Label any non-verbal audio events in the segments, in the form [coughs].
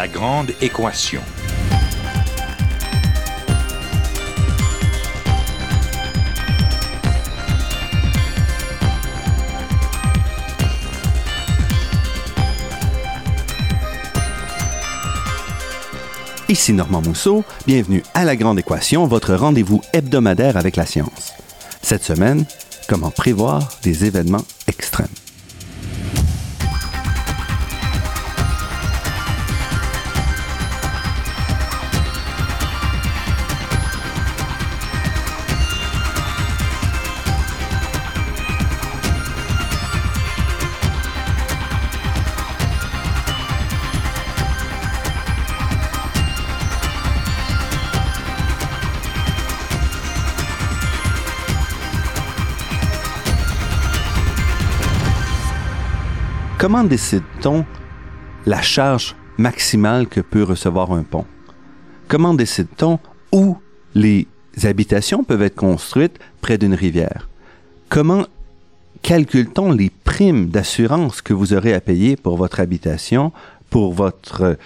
La grande équation. Ici Normand Mousseau, bienvenue à La Grande Équation, votre rendez-vous hebdomadaire avec la science. Cette semaine, comment prévoir des événements Comment décide-t-on la charge maximale que peut recevoir un pont? Comment décide-t-on où les habitations peuvent être construites près d'une rivière? Comment calcule-t-on les primes d'assurance que vous aurez à payer pour votre habitation, pour votre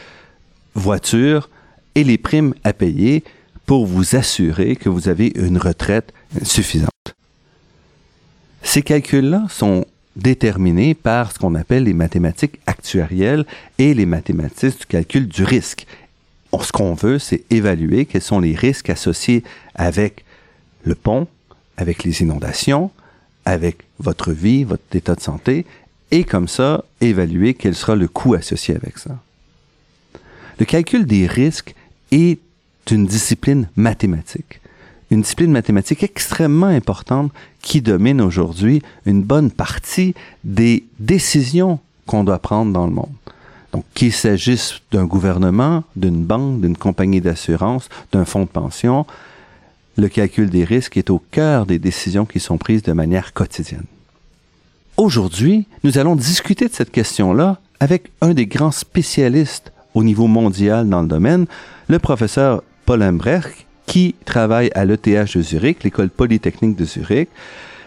voiture et les primes à payer pour vous assurer que vous avez une retraite suffisante? Ces calculs-là sont déterminés par ce qu'on appelle les mathématiques actuarielles et les mathématiques du calcul du risque. ce qu'on veut, c'est évaluer quels sont les risques associés avec le pont, avec les inondations, avec votre vie, votre état de santé, et comme ça, évaluer quel sera le coût associé avec ça. Le calcul des risques est une discipline mathématique une discipline mathématique extrêmement importante qui domine aujourd'hui une bonne partie des décisions qu'on doit prendre dans le monde. Donc, qu'il s'agisse d'un gouvernement, d'une banque, d'une compagnie d'assurance, d'un fonds de pension, le calcul des risques est au cœur des décisions qui sont prises de manière quotidienne. Aujourd'hui, nous allons discuter de cette question-là avec un des grands spécialistes au niveau mondial dans le domaine, le professeur Paul Embrecht, qui travaille à l'ETH de Zurich, l'école polytechnique de Zurich.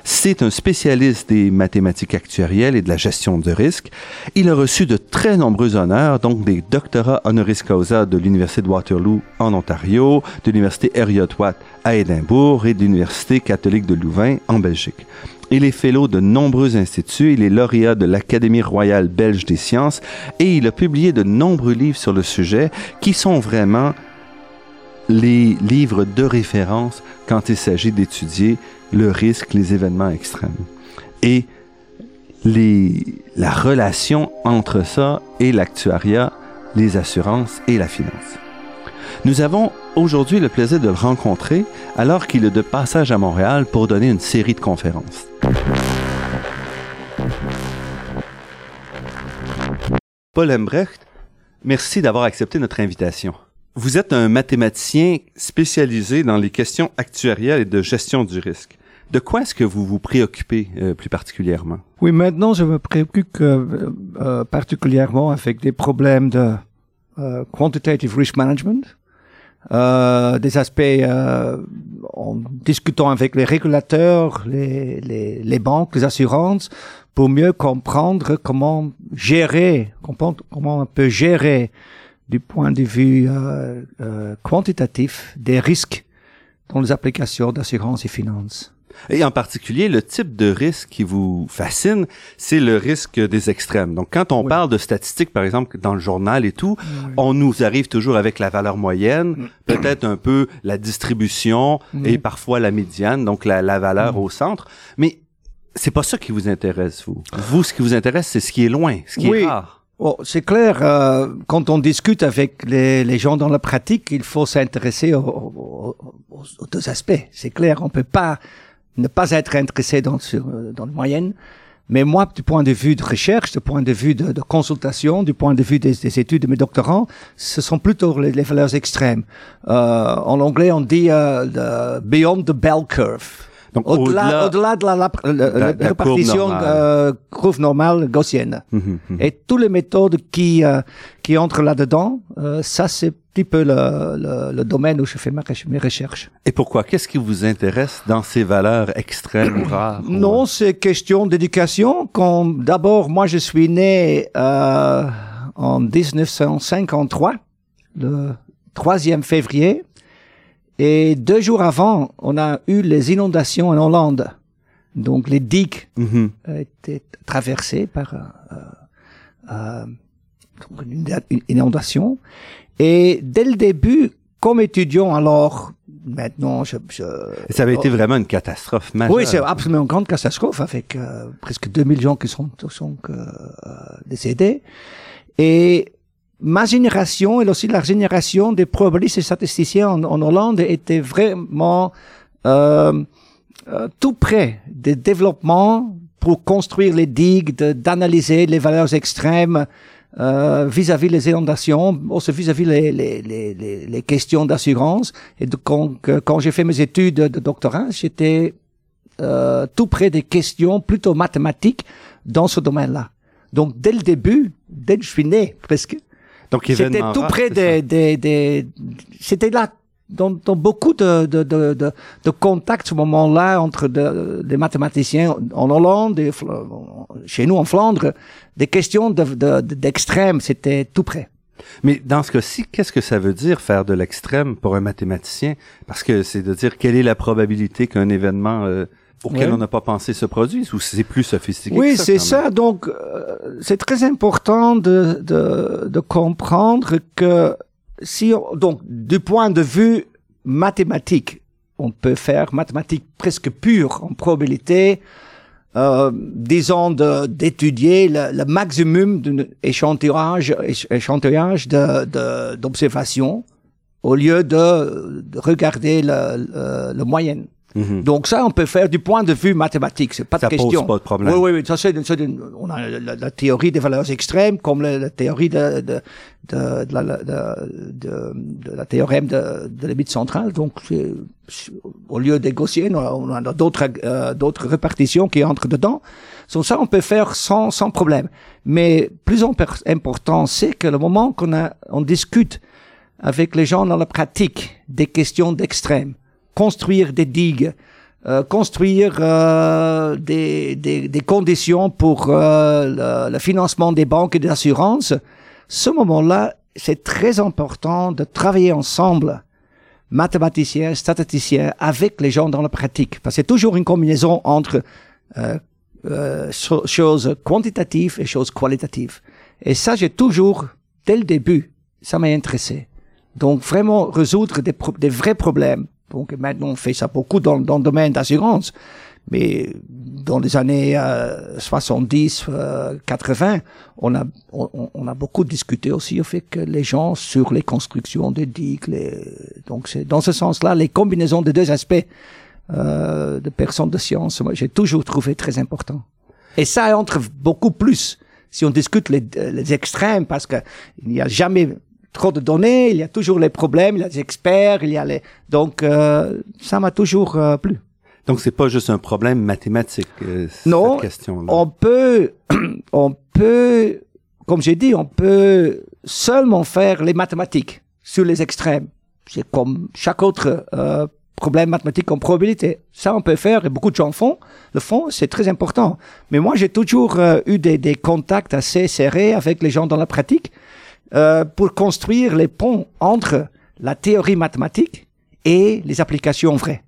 C'est un spécialiste des mathématiques actuarielles et de la gestion de risque. Il a reçu de très nombreux honneurs, donc des doctorats honoris causa de l'Université de Waterloo en Ontario, de l'Université Heriot-Watt à Édimbourg et de l'Université catholique de Louvain en Belgique. Il est fellow de nombreux instituts, il est lauréat de l'Académie royale belge des sciences et il a publié de nombreux livres sur le sujet qui sont vraiment les livres de référence quand il s'agit d'étudier le risque, les événements extrêmes. Et les, la relation entre ça et l'actuariat, les assurances et la finance. Nous avons aujourd'hui le plaisir de le rencontrer alors qu'il est de passage à Montréal pour donner une série de conférences. Paul Embrecht, merci d'avoir accepté notre invitation. Vous êtes un mathématicien spécialisé dans les questions actuarielles et de gestion du risque. De quoi est-ce que vous vous préoccupez euh, plus particulièrement? Oui, maintenant je me préoccupe euh, euh, particulièrement avec des problèmes de quantitative risk management, des aspects en discutant avec les régulateurs, les, les, les, banques, les assurances, pour mieux comprendre comment gérer, comment, comment on peut gérer du point de vue euh, euh, quantitatif des risques dans les applications d'assurance et finance. Et en particulier, le type de risque qui vous fascine, c'est le risque des extrêmes. Donc, quand on parle de statistiques, par exemple, dans le journal et tout, on nous arrive toujours avec la valeur moyenne, peut-être un peu la distribution et parfois la médiane, donc la, la valeur au centre. Mais c'est pas ça qui vous intéresse, vous. Vous, ce qui vous intéresse, c'est ce qui est loin, ce qui est rare. Oh, c'est clair, euh, quand on discute avec les, gens dans la pratique, il faut s'intéresser aux, deux aspects. C'est clair, on peut pas ne pas être intéressé dans, le moyenne. Mais moi, du point de vue de recherche, du point de vue de, consultation, du point de vue des, des, études de mes doctorants, ce sont plutôt les, les valeurs extrêmes. Euh, en anglais, on dit euh, beyond the bell curve au-delà, au-delà, de la, la, la, la répartition euh, courbe normale gaussienne. Mhm, mhm. Et toutes les méthodes qui euh, qui entrent là-dedans, euh, ça c'est un petit peu le, le, domaine où je fais ma, mes recherches. Et pourquoi? Qu'est-ce qui vous intéresse dans ces valeurs extrêmes [coughs] ou rares Non, c'est question d'éducation. Quand d'abord, moi, je suis né euh, en en 1953, le 3e février. Et deux jours avant, on a eu les inondations en Hollande. Donc les digues Mhm. étaient traversées par euh, euh, une inondation. Et dès le début, comme étudiant alors, maintenant, je, je Ça avait été vraiment une catastrophe majeure. oui, c'est absolument une grande catastrophe avec euh, presque 2000 gens qui sont, sont euh, décédés. Et ma génération et aussi la génération des probabilistes et statisticiens en, Hollande était vraiment euh, euh, tout près des développements pour construire les digues, d'analyser les valeurs extrêmes euh, vis-à-vis les inondations, aussi vis-à-vis les, les, les, les, les questions d'assurance. Et de- quand, quand j'ai fait mes études de doctorat, j'étais euh, tout près des questions plutôt mathématiques dans ce domaine-là. Donc dès le début, dès que je suis né presque, Donc, c'était tout rare, près des, des, des c'était là dans, dans beaucoup de, de, de, de, contacts ce moment-là entre de- des mathématiciens en Hollande et chez nous en Flandre, des questions de, de, de- d'extrême, c'était tout près. Mais dans ce cas-ci, qu'est-ce que ça veut dire faire de l'extrême pour un mathématicien? Parce que c'est de dire quelle est la probabilité qu'un événement euh, auquel Ouais. on n'a pas pensé se produise ou c'est plus sophistiqué Oui, que ça, c'est ça. Donc, euh, c'est très important de, de, de comprendre que si, on- donc, du point de vue mathématique, on peut faire mathématiques presque pures en probabilité, euh, disons de- d'étudier le, le maximum d'un échantillage, éch- échantillage de, de, d'observation au lieu de, de regarder le, le, le moyenne. Mhm. Donc ça, on peut faire du point de vue mathématique, c'est pas Ça de pose question. pas de problème. Oui, oui, oui. Ça, c'est, c'est une- on a la, la théorie des valeurs extrêmes, comme la, la théorie de, de, de, de de, de- de la théorème de, de la limite centrale. Donc, au lieu des gaussiennes, on a, on a d'autres, euh, d'autres répartitions qui entrent dedans. Donc ça, on peut faire sans, sans problème. Mais plus important, c'est que le moment qu'on a, on discute avec les gens dans la pratique des questions d'extrême, construire des digues, euh, construire euh, des, des, des conditions pour euh, le, le financement des banques et des assurances, ce moment-là, c'est très important de travailler ensemble, mathématiciens, statisticiens, avec les gens dans la pratique. Parce que c'est toujours une combinaison entre euh, euh, cho- choses quantitatives et choses qualitatives. Et ça, j'ai toujours, dès le début, ça m'a intéressé. Donc, vraiment résoudre des, des vrais problèmes. Donc, maintenant, on fait ça beaucoup dans, dans le domaine d'assurance. Mais dans les années euh, 70, euh, 80, on a, on, on a beaucoup discuté aussi avec les gens sur les constructions des digues. Les, donc, c'est dans ce sens-là, les combinaisons des deux aspects euh, de personnes de science, moi, j'ai toujours trouvé très important. Et ça entre beaucoup plus si on discute les, les extrêmes, parce que il n'y a jamais trop de données, il y a toujours les problèmes, il y a des experts, il y a les... Donc, euh, ça m'a toujours euh, plu. Donc, c'est pas juste un problème mathématique, euh, Non, cette question-là. On peut, [clears throat] on peut, comme j'ai dit, on peut seulement faire les mathématiques sur les extrêmes. C'est comme chaque autre euh, problème mathématique en probabilité. Ça, on peut faire et beaucoup de gens font. Le font, c'est très important. Mais moi, j'ai toujours eu des, des contacts assez serrés avec les gens dans la pratique euh, pour construire les ponts entre la théorie mathématique et les applications vraies.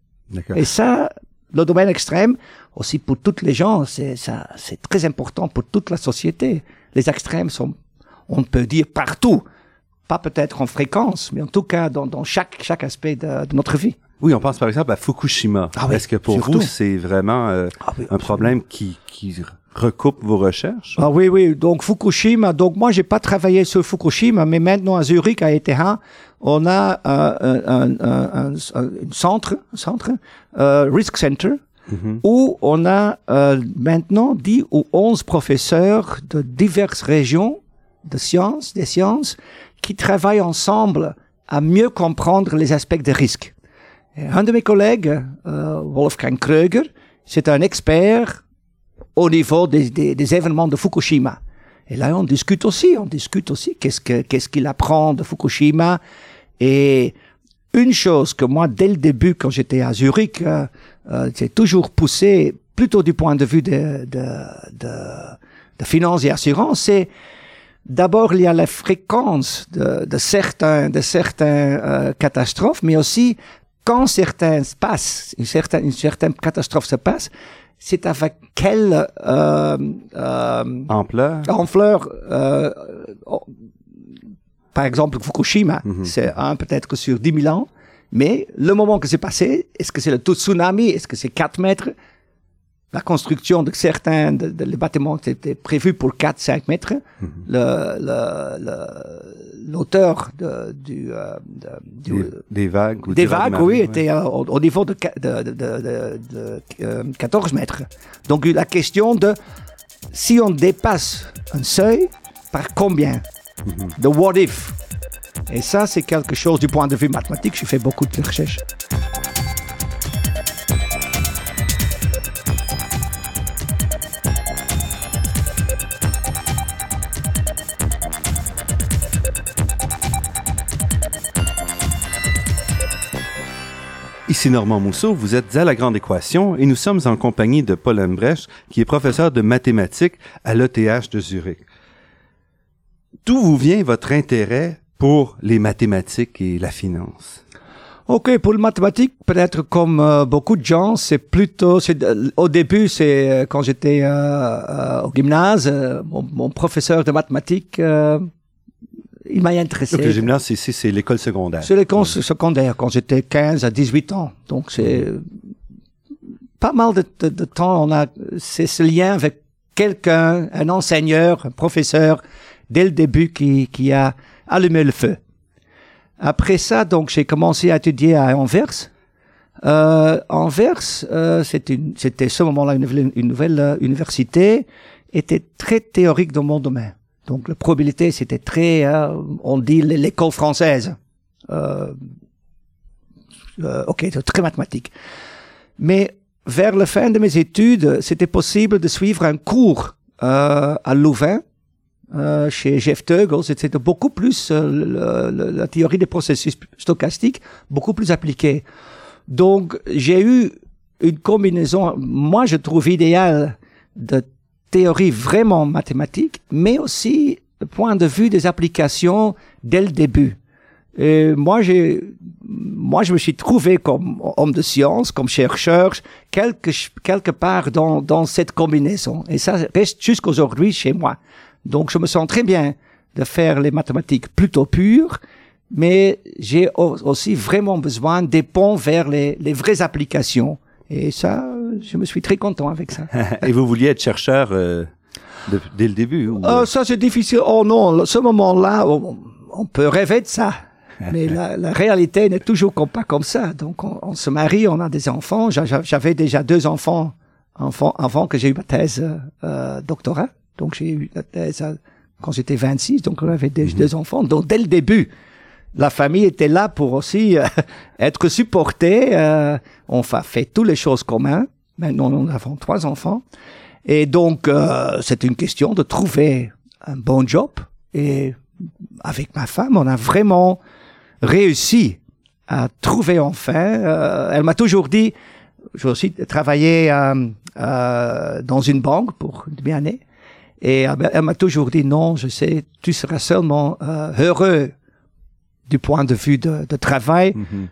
Et ça, le domaine extrême, aussi pour toutes les gens, c'est ça, c'est très important pour toute la société. Les extrêmes sont, on peut dire partout, pas peut-être en fréquence, mais en tout cas dans, dans chaque chaque aspect de, de notre vie. Oui, on pense par exemple à Fukushima. Ah oui, Est-ce que pour surtout. vous, c'est vraiment euh, Ah oui, un problème qui, qui recoupe vos recherches? Ah oui, oui. Donc Fukushima. Donc moi, j'ai pas travaillé sur Fukushima, mais maintenant à Zurich, à ETH, on a euh, un, un, un, centre, un centre, euh, Risk Center, Mhm. où on a euh, maintenant 10 ou 11 professeurs de diverses régions de sciences, des sciences, qui travaillent ensemble à mieux comprendre les aspects des risques. Et un de mes collègues, Wolfgang Kröger, c'est un expert au niveau des, des, des événements de Fukushima. Et là, on discute aussi, on discute aussi qu'est-ce que qu'est-ce qu'il apprend de Fukushima. Et une chose que moi, dès le début, quand j'étais à Zurich, euh, euh, j'ai toujours poussé, plutôt du point de vue de, de, de, de finance et assurance, c'est D'abord, il y a la fréquence de, de certains, de certains euh, catastrophes, mais aussi quand certains se passent, une certaine, une certaine catastrophe se passe, c'est avec quelle euh, euh, Ampleur? ampleur, euh, oh, par exemple Fukushima, Mhm. c'est un peut-être sur 10 000 ans, mais le moment que c'est passé, est-ce que c'est le tsunami, est-ce que c'est 4 mètres? La construction de certains de, de- les bâtiments était prévu pour 4-5 mètres. Le- le- le- L'auteur du, euh, du- Des, des vagues. ou des des vagues, oui, ouais. étaient euh, au, au niveau de, de, de, de, de- de, euh, 14 mètres. Donc la question de si on dépasse un seuil, par combien? De what if? Et ça, c'est quelque chose du point de vue mathématique. J'ai fait beaucoup de recherches. Ici Normand Mousseau, vous êtes à La Grande Équation et nous sommes en compagnie de Paul Embrecht, qui est professeur de mathématiques à l'ETH de Zurich. D'où vous vient votre intérêt pour les mathématiques et la finance? Ok, pour le mathématique, peut-être comme euh, beaucoup de gens, c'est plutôt, euh, au début, c'est euh, quand j'étais au gymnase, mon, professeur de mathématiques, il m'a intéressé. Donc, le gymnase, c'est- l'école secondaire. C'est l'école secondaire quand j'étais 15 à 18 ans. Donc c'est pas mal de, de, de temps. On a c'est ce lien avec quelqu'un, un enseigneur, un professeur, dès le début qui, qui a allumé le feu. Après ça, donc j'ai commencé à étudier à Anvers. Euh, Anvers, euh, c'était ce moment-là une, nouvelle- une nouvelle euh, université, était très théorique dans mon domaine. Donc la probabilité, c'était très, euh, on dit l'école française. Euh, euh, ok, très mathématique. Mais vers la fin de mes études, c'était possible de suivre un cours euh, à Louvain, euh, chez Jeff Teugel. C'était beaucoup plus euh, la théorie des processus stochastiques, beaucoup plus appliquée. Donc, j'ai eu une combinaison, moi je trouve idéale, de théorie vraiment mathématique, mais aussi le point de vue des applications dès le début. Et moi, j'ai, moi, je me suis trouvé comme homme de science, comme chercheur, quelque, quelque part dans, dans cette combinaison. Et ça reste jusqu'aujourd'hui chez moi. Donc, je me sens très bien de faire les mathématiques plutôt pures, mais j'ai au- aussi vraiment besoin des ponts vers les, les vraies applications. Et ça, je me suis très content avec ça. [laughs] et vous vouliez être chercheur euh, de- dès le début? Ou, Euh, ça, c'est difficile. Oh non, ce moment-là, on, on peut rêver de ça. [laughs] Mais la, la réalité n'est toujours pas comme ça. Donc, on, on se marie, on a des enfants. J'a- j'a- J'avais déjà deux enfants, enfants avant que j'ai eu ma thèse euh, euh, doctorat. Donc, j'ai eu la thèse à- quand j'étais 26. Donc, on avait déjà deux enfants. Donc, dès le début, la famille était là pour aussi euh, [laughs] être supportée. Euh, on fa- fait toutes les choses communes. Maintenant, nous avons trois enfants. Et donc, euh, c'est une question de trouver un bon job. Et avec ma femme, on a vraiment réussi à trouver enfin. euh, elle m'a toujours dit, j'ai aussi travaillé euh, euh, dans une banque pour une demi-année. Et euh, elle m'a toujours dit, non, je sais, tu seras seulement euh, heureux du point de vue de, de travail Mhm.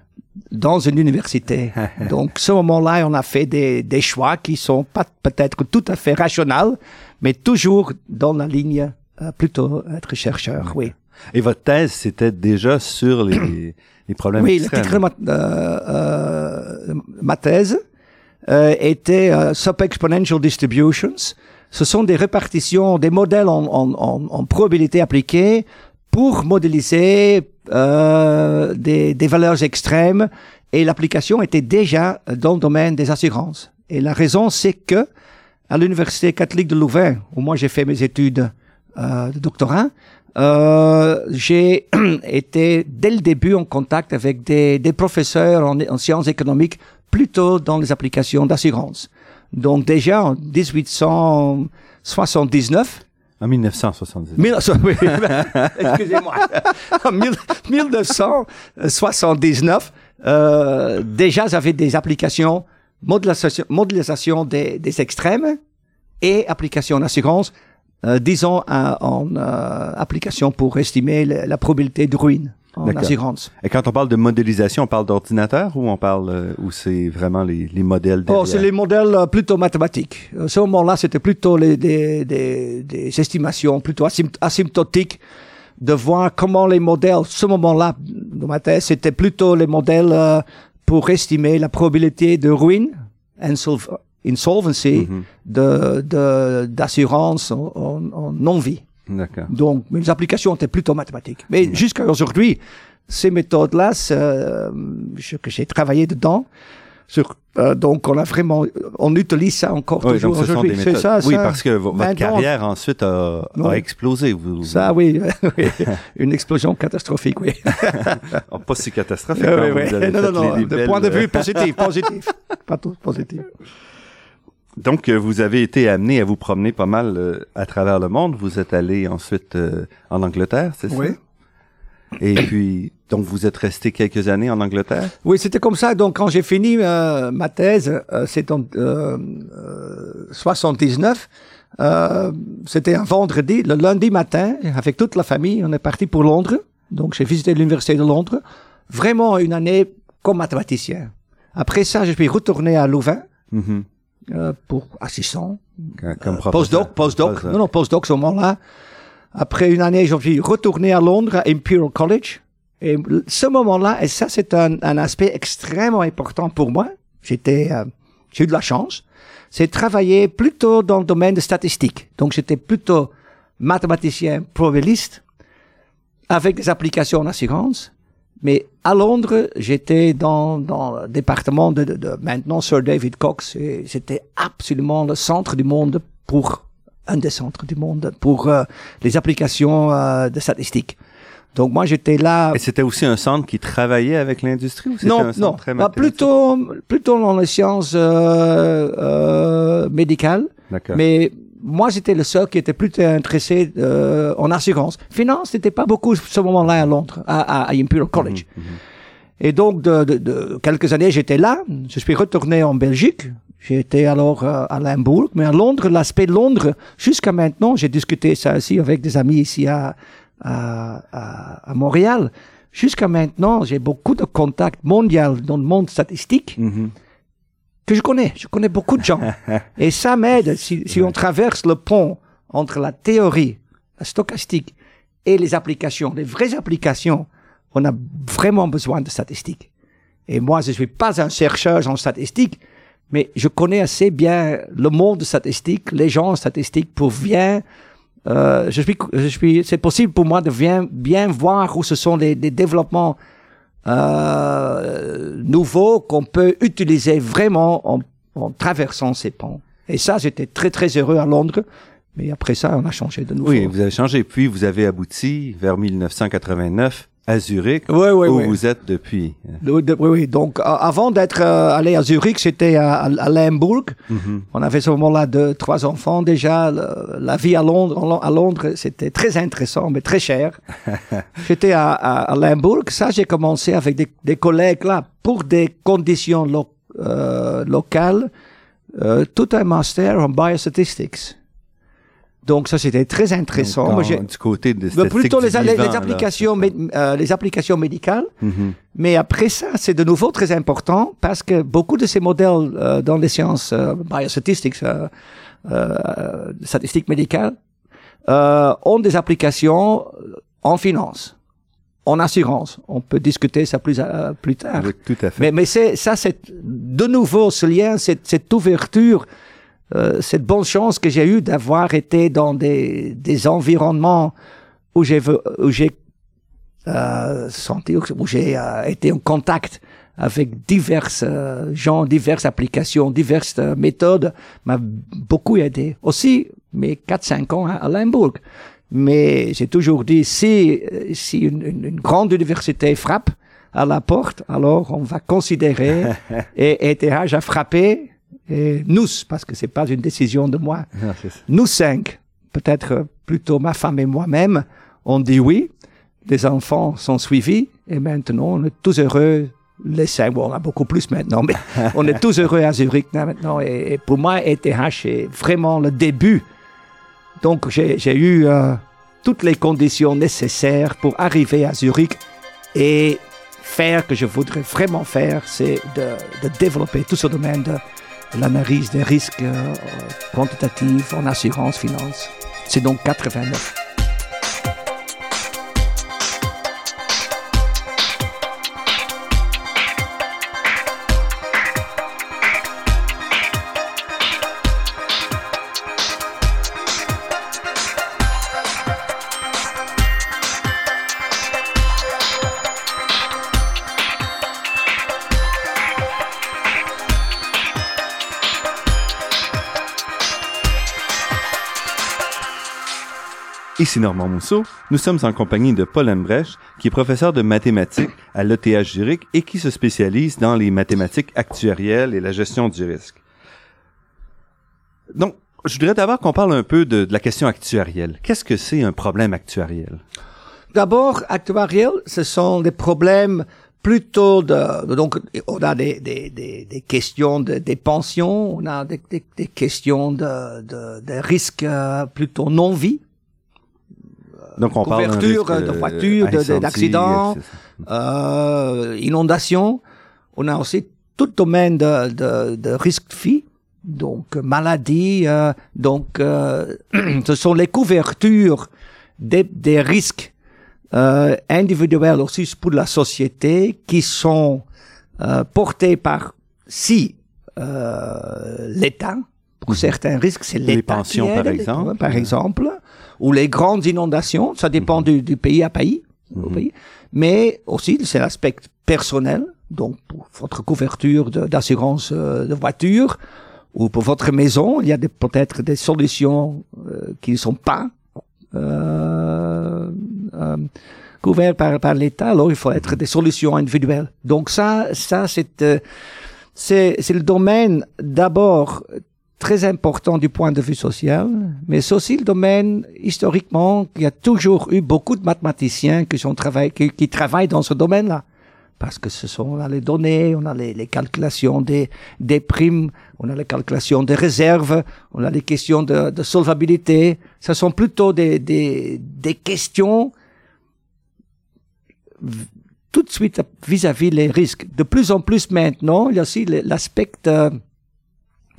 Dans une université. [laughs] Donc, ce moment-là, on a fait des, des choix qui sont pas peut-être tout à fait rationnels, mais toujours dans la ligne euh, plutôt être chercheur. Oui. Et votre thèse, c'était déjà sur les, [coughs] les problèmes Oui, le titre de ma, euh, euh, ma thèse euh, était euh, Sub-Exponential Distributions. Ce sont des répartitions, des modèles en, en, en, en probabilité appliquée pour modéliser euh, des, des valeurs extrêmes et l'application était déjà dans le domaine des assurances. Et la raison, c'est que à l'Université catholique de Louvain, où moi j'ai fait mes études euh, de doctorat, euh, j'ai [clears throat] été dès le début en contact avec des, des professeurs en, en sciences économiques plutôt dans les applications d'assurance. Donc déjà en 1879, En 1970. 1900 [laughs] oui, excusez-moi, en mille- 1979, euh, déjà j'avais des applications modélisation, des, extrêmes et applications d'assurance euh, disons, en euh, application pour estimer la probabilité de ruine en. Et quand on parle de modélisation, on parle d'ordinateur ou on parle euh, ou c'est vraiment les, les modèles derrière? Oh, c'est les modèles euh, plutôt mathématiques. À ce moment-là, c'était plutôt les, des, des, des estimations plutôt asym- asymptotiques de voir comment les modèles, ce moment-là, dans ma thèse, c'était plutôt les modèles euh, pour estimer la probabilité de ruine, insolv- insolvency, Mhm. de, de, d'assurance en- en non-vie. Donc, mes applications étaient plutôt mathématiques. Mais jusqu'à aujourd'hui, ces méthodes-là, euh, que j'ai travaillé dedans, sur, euh, donc on a vraiment, on utilise ça encore Oui, toujours aujourd'hui. C'est ça, oui, ça. parce que vo- votre carrière ensuite a, explosé. Vous, Ça, oui, [laughs] oui. une explosion catastrophique, oui. [laughs] Oh, pas si catastrophique. Oui, quand oui, Non, non, non, de point de euh, vue [laughs] positif, positif. Pas tout positif. Donc, euh, vous avez été amené à vous promener pas mal euh, à travers le monde. Vous êtes allé ensuite euh, en Angleterre, c'est Oui. ça? Et puis, donc, vous êtes resté quelques années en Angleterre? Oui, c'était comme ça. Donc, quand j'ai fini euh, ma thèse, euh, c'est en euh, euh, 79. Euh, c'était un vendredi, le lundi matin, avec toute la famille, on est parti pour Londres. Donc, j'ai visité l'université de Londres. Vraiment une année comme mathématicien. Après ça, je suis retourné à Louvain Mhm. Euh, pour assistant, Comme- Comme Euh, postdoc, postdoc. Non, non, postdoc ce moment-là. Après une année, je suis retourné à Londres, à Imperial College. Et ce moment-là, et ça, c'est un, un aspect extrêmement important pour moi. J'étais, euh, j'ai eu de la chance. C'est travailler plutôt dans le domaine de statistique. Donc, j'étais plutôt mathématicien probabiliste avec des applications en assurance. Mais à Londres, j'étais dans, dans le département de, de, de maintenant Sir David Cox. et C'était absolument le centre du monde pour un des centres du monde pour euh, les applications euh, de statistiques. Donc moi j'étais là. Et c'était aussi un centre qui travaillait avec l'industrie ou c'était Non, un centre non, très bah, plutôt plutôt dans les sciences euh, euh, médicales. D'accord. Mais moi, j'étais le seul qui était plutôt intéressé euh, en assurance. Finance, c'était pas beaucoup ce moment-là à Londres, à, à, à Imperial College. Mhm, mhm. Et donc, de, de, de quelques années, j'étais là. Je suis retourné en Belgique. J'étais alors euh, à Limbourg. Mais à Londres, l'aspect de Londres, jusqu'à maintenant, j'ai discuté ça aussi avec des amis ici à, à, à, à Montréal. Jusqu'à maintenant, j'ai beaucoup de contacts mondiaux dans le monde statistique Mhm. Que je connais. Je connais beaucoup de gens. [laughs] Et ça m'aide si, si on traverse le pont entre la théorie, la stochastique et les applications, les vraies applications. On a vraiment besoin de statistiques. Et moi, je suis pas un chercheur en statistique, mais je connais assez bien le monde statistique, les gens en statistique pour bien euh, je suis, je suis, c'est possible pour moi de bien, bien voir où ce sont les, les développements euh, nouveaux qu'on peut utiliser vraiment en, en traversant ces ponts. Et ça, j'étais très très heureux à Londres. Mais après ça, on a changé de nouveau. Oui, vous avez changé. Puis vous avez abouti vers 1989 à Zurich, Oui, oui, où oui. vous êtes depuis. Oui, oui, oui. Donc, avant d'être euh, allé à Zurich, j'étais à, à, Limbourg. Mhm. On avait ce moment-là deux, trois enfants déjà. Le- la vie à Londres, à Londres, c'était très intéressant, mais très cher. [laughs] J'étais à, à, à Limbourg. Ça, j'ai commencé avec des, des collègues là pour des conditions lo- euh, locales. euh, tout un master en biostatistics. Donc ça, c'était très intéressant. Moi, du côté des plutôt les, les- vivant, les là, applications, euh, les applications médicales. Mhm. Mais après ça, c'est de nouveau très important parce que beaucoup de ces modèles euh, dans les sciences euh, biostatistics, euh, euh, statistiques médicales, euh, ont des applications en finance, en assurance. On peut discuter ça plus, euh, plus tard. Oui, tout à fait. Mais, mais c'est ça, c'est de nouveau ce lien, cette, cette ouverture, euh, cette bonne chance que j'ai eue d'avoir été dans des, des environnements où j'ai où j'ai euh, senti, où j'ai euh, été en contact avec diverses euh, gens, diverses applications, diverses euh, méthodes, m'a beaucoup aidé. Aussi, mes 4-5 ans à, Limbourg. Mais j'ai toujours dit, si, si une, une- une grande université frappe à la porte, alors on va considérer, [laughs] et ETH a frappé, et nous, parce que c'est pas une décision de moi, Ah, nous cinq, peut-être plutôt ma femme et moi-même, on dit oui. Les enfants sont suivis et maintenant on est tous heureux. Les cinq, bon, on a beaucoup plus maintenant, mais [laughs] on est tous heureux à Zurich maintenant. Et, et pour moi, ETH est vraiment le début Donc j'ai eu euh, toutes les conditions nécessaires pour arriver à Zurich et faire que je voudrais vraiment faire, c'est de, de, développer tout ce domaine de l'analyse des risques euh, quantitatifs en assurance finance. C'est donc 89. Ici Normand Mousseau, nous sommes en compagnie de Paul Embrecht, qui est professeur de mathématiques à l'ETH Zurich et qui se spécialise dans les mathématiques actuarielles et la gestion du risque. Donc, je voudrais d'abord qu'on parle un peu de, la question actuarielle. Qu'est-ce que c'est un problème actuariel? D'abord, actuariel, ce sont des problèmes plutôt de, donc on a des, des, des, des questions de, des pensions, on a des, des, questions de, de, de risques euh, plutôt non-vie, Donc on parle couverture risque, de voitures, d'accidents, euh, inondations. On a aussi tout domaine de, de, de risque de vie, donc maladie. euh, donc euh, [clears throat] ce sont les couvertures des, des risques euh, individuels aussi pour la société qui sont euh, portés par si euh, l'État. Pour certains risques, c'est l'État. Les pensions, par exemple. par exemple, ou les grandes inondations, ça dépend du, du pays à pays, au pays. mais aussi c'est l'aspect personnel, donc pour votre couverture de- d'assurance euh, de voiture ou pour votre maison, il y a peut-être des solutions euh, qui ne sont pas euh, euh, couvertes par, par l'État, alors il faut être des solutions individuelles. Donc ça, ça c'est euh, c'est c'est le domaine d'abord très important du point de vue social, mais c'est aussi le domaine historiquement il y a toujours eu beaucoup de mathématiciens qui, sont travaillent, qui, travaillent dans ce domaine-là. Parce que ce sont on a les données, on a les, calculations des, des primes, on a les calculations des réserves, on a les questions de, de solvabilité. Ce sont plutôt des, des, des questions tout de suite vis-à-vis les risques. De plus en plus maintenant, il y a aussi l'aspect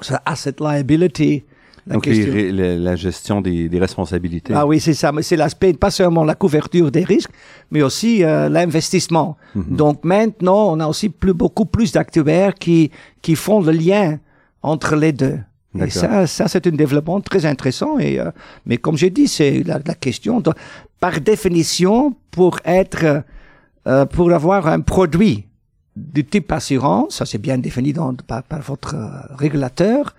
ça, asset liability. la Donc question- la, la gestion des, des responsabilités. ah oui, c'est ça. Mais c'est l'aspect, pas seulement la couverture des risques, mais aussi euh, l'investissement. Donc maintenant, on a aussi plus, beaucoup plus d'actuaires qui, qui font le lien entre les deux. Et ça, ça c'est un développement très intéressant. Et, euh, mais comme j'ai dit, c'est la, la question, de- par définition, pour être, euh, pour avoir un produit du type assurance, ça c'est bien défini dans, par, par votre euh, régulateur,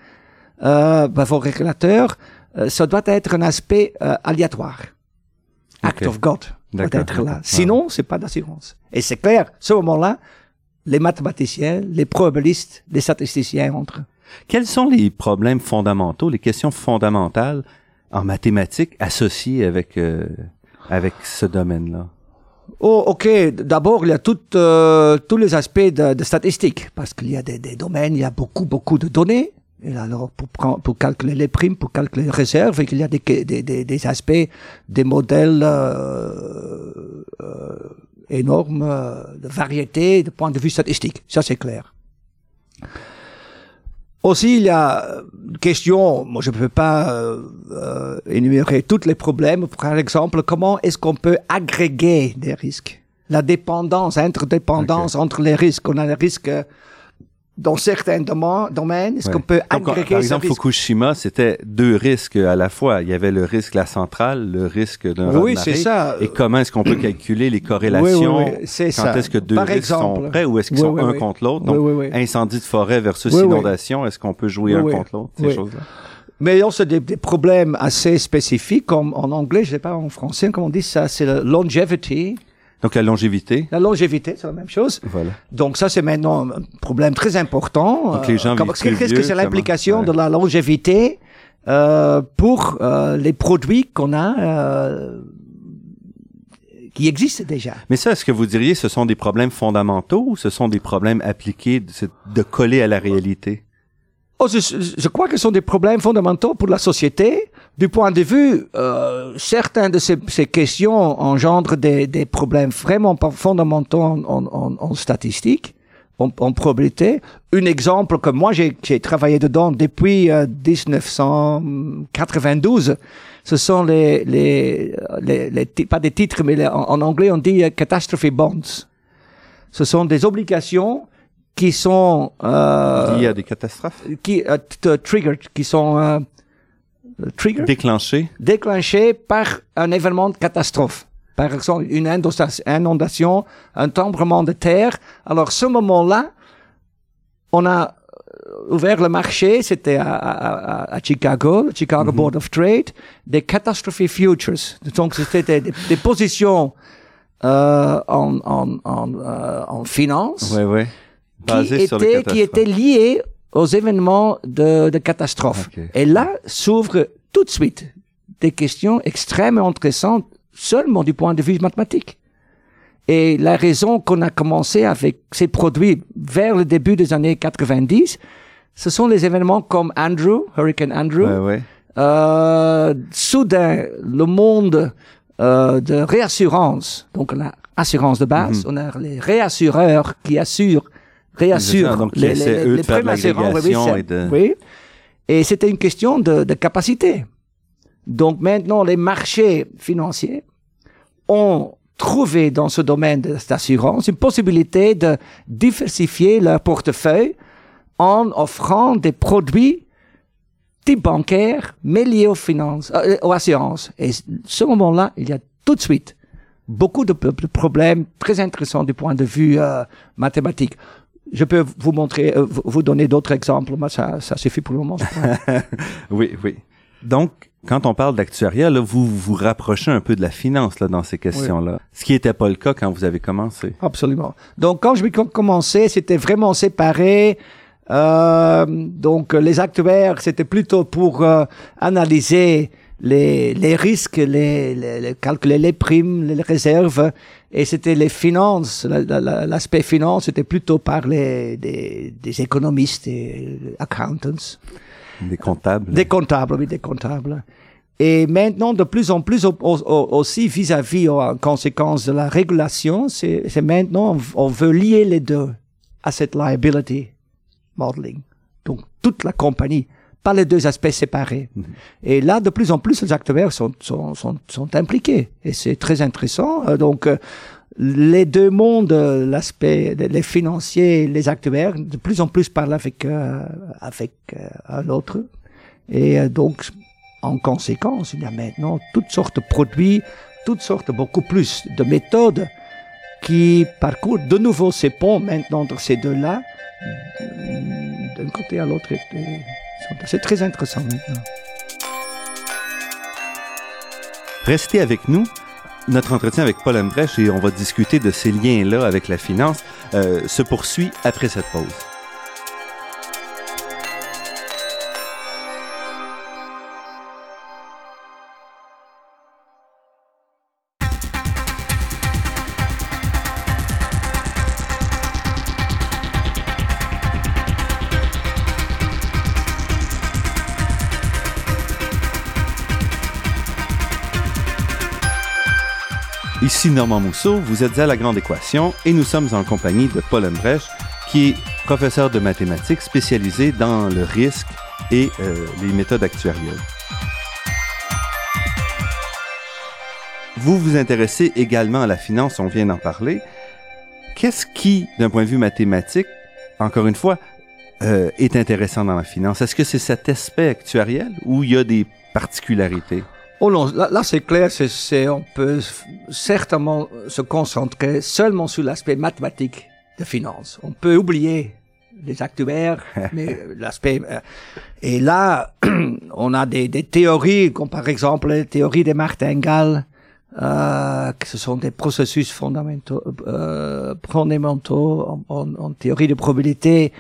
euh, par vos régulateurs, euh, ça doit être un aspect euh, aléatoire. Act Ok. of God doit être là. d'accord. Sinon, c'est pas d'assurance. Et c'est clair, ce moment-là, les mathématiciens, les probabilistes, les statisticiens entrent. Quels sont les problèmes fondamentaux, les questions fondamentales en mathématiques associées avec euh, avec ce domaine-là? Oh, ok. D'abord, il y a tout, euh, tous les aspects de, de statistiques, parce qu'il y a des, des domaines, il y a beaucoup, beaucoup de données. Et alors, pour, pour calculer les primes, pour calculer les réserves, et qu'il y a des, des, des, des aspects, des modèles euh, euh, énormes euh, de variété de point de vue statistique. Ça, c'est clair. Aussi, il y a une question, moi je ne peux pas euh, euh, énumérer tous les problèmes. Par exemple, comment est-ce qu'on peut agréger des risques? La dépendance, interdépendance entre les risques. On a des risques euh, dans certains domaines. Est-ce Ouais. qu'on peut Donc, agréger par exemple, Fukushima, c'était deux risques à la fois. Il y avait le risque de la centrale, le risque d'un Oui, c'est ça. Et comment est-ce qu'on peut calculer les corrélations? Oui, oui, oui, c'est Quand est-ce que deux Par risques exemple. sont prêts ou est-ce qu'ils sont un contre l'autre? Donc, oui, oui. incendie de forêt versus inondation, est-ce qu'on peut jouer un contre l'autre? Ces choses-là? Mais il y a aussi des, des problèmes assez spécifiques, comme en anglais, je sais pas en français, comment on dit ça, c'est la longevity. Donc, la longévité. La longévité, c'est la même chose. Voilà. Donc ça, c'est maintenant un problème très important. Donc, les gens vivent plus Qu'est-ce que c'est l'implication ouais. de la longévité euh, pour euh, les produits qu'on a euh, qui existent déjà? Mais ça, est-ce que vous diriez ce sont des problèmes fondamentaux ou ce sont des problèmes appliqués de, de coller à la réalité? Oh, je, crois que ce sont des problèmes fondamentaux pour la société. Du point de vue, euh, certaines de ces, ces, questions engendrent des, des problèmes vraiment fondamentaux en, en, en statistique, en, en, probabilité. Un exemple que moi j'ai travaillé dedans depuis euh, 1992, ce sont les, les, les, les, pas des titres, mais en, en, anglais on dit euh, catastrophe bonds. Ce sont des obligations qui sont euh, liées à des catastrophes, qui euh, triggered, qui sont euh, triggered, déclenchées, déclenchées par un événement de catastrophe. Par exemple, une inondation, un tremblement de terre. Alors, ce moment-là, on a ouvert le marché, c'était à, à, à, Chicago, le Chicago mm -hmm. Board of Trade, des catastrophe futures. Donc, c'était des, des, positions euh, en, en, en, euh, en finance. Ouais, ouais qui était, qui était lié aux événements de, de catastrophe. Okay. Et là s'ouvrent tout de suite des questions extrêmement intéressantes seulement du point de vue mathématique. Et la raison qu'on a commencé avec ces produits vers le début des années 90, ce sont les événements comme Andrew, Hurricane Andrew. Ouais, ouais. Euh, soudain, le monde euh, de réassurance, donc la assurance de base, mm -hmm. on a les réassureurs qui assurent réassure donc, les, les, les, les. Oui, oui, et, de... oui. et c'était une question de, de, capacité. Donc maintenant, les marchés financiers ont trouvé dans ce domaine de l'assurance une possibilité de diversifier leur portefeuille en offrant des produits type bancaire, mais liés aux finances, euh, aux assurances. Et ce moment-là, il y a tout de suite beaucoup de, de, problèmes très intéressants du point de vue euh, mathématique. Je peux vous montrer, euh, vous donner d'autres exemples, mais ça, ça suffit pour le moment. [laughs] oui, oui. Donc, quand on parle d'actuariat, vous vous rapprochez un peu de la finance là dans ces questions-là. Oui. Ce qui n'était pas le cas quand vous avez commencé. Absolument. Donc, quand je vais commencer, c'était vraiment séparé. Euh, donc, les actuaires, c'était plutôt pour euh, analyser les, les risques, les, les, les, calculer les primes, les réserves, et c'était les finances, l'aspect finance, c'était plutôt par les des, des économistes, des accountants. Des comptables. Des comptables, oui, des comptables. Et maintenant, de plus en plus aussi vis-à-vis, en conséquence de la régulation, c'est maintenant, on veut lier les deux. Asset liability modeling. Donc, toute la compagnie pas les deux aspects séparés. -hmm. Et là, de plus en plus, les acteurs sont, sont, sont, sont impliqués. Et c'est très intéressant. Euh, donc, euh, les deux mondes, euh, l'aspect, les financiers, les actuaires, de plus en plus parlent avec, euh, avec euh, l'autre. Et donc, en conséquence, il y a maintenant toutes sortes de produits, toutes sortes, beaucoup plus de méthodes qui parcourent de nouveau ces ponts maintenant entre ces deux-là, d'un côté à l'autre. C'est très intéressant maintenant. Restez avec nous. Notre entretien avec Paul Embrech et on va discuter de ces liens-là avec la finance euh, se poursuit après cette pause. Ici Normand Mousseau, vous êtes à La Grande Équation et nous sommes en compagnie de Paul Embrecht, qui est professeur de mathématiques spécialisé dans le risque et euh, les méthodes actuarielles. Vous vous intéressez également à la finance, on vient d'en parler. Qu'est-ce qui, d'un point de vue mathématique, encore une fois, euh, est intéressant dans la finance? Est-ce que c'est cet aspect actuariel ou il y a des particularités? Oh non, là, là c'est clair, c'est, on peut certainement se concentrer seulement sur l'aspect mathématique de finance. On peut oublier les actuaires, [laughs] mais l'aspect... Euh, et là, [clears throat] on a des, des, théories, comme par exemple les théories de martingale, euh, que ce sont des processus fondamentaux, euh, fondamentaux en, en, en, théorie de probabilité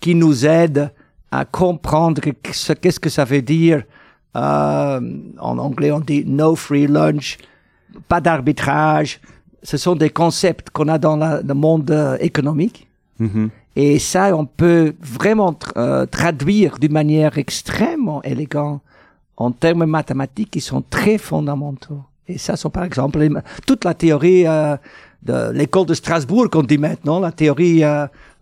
qui nous aident à comprendre qu'est-ce que ça veut dire euh, en anglais, on dit no free lunch, pas d'arbitrage. Ce sont des concepts qu'on a dans la, le monde euh, économique. Mm -hmm. Et ça, on peut vraiment euh, traduire d'une manière extrêmement élégante en termes mathématiques qui sont très fondamentaux. Et ça sont par exemple toute la théorie de l'école de Strasbourg qu'on dit maintenant, la théorie,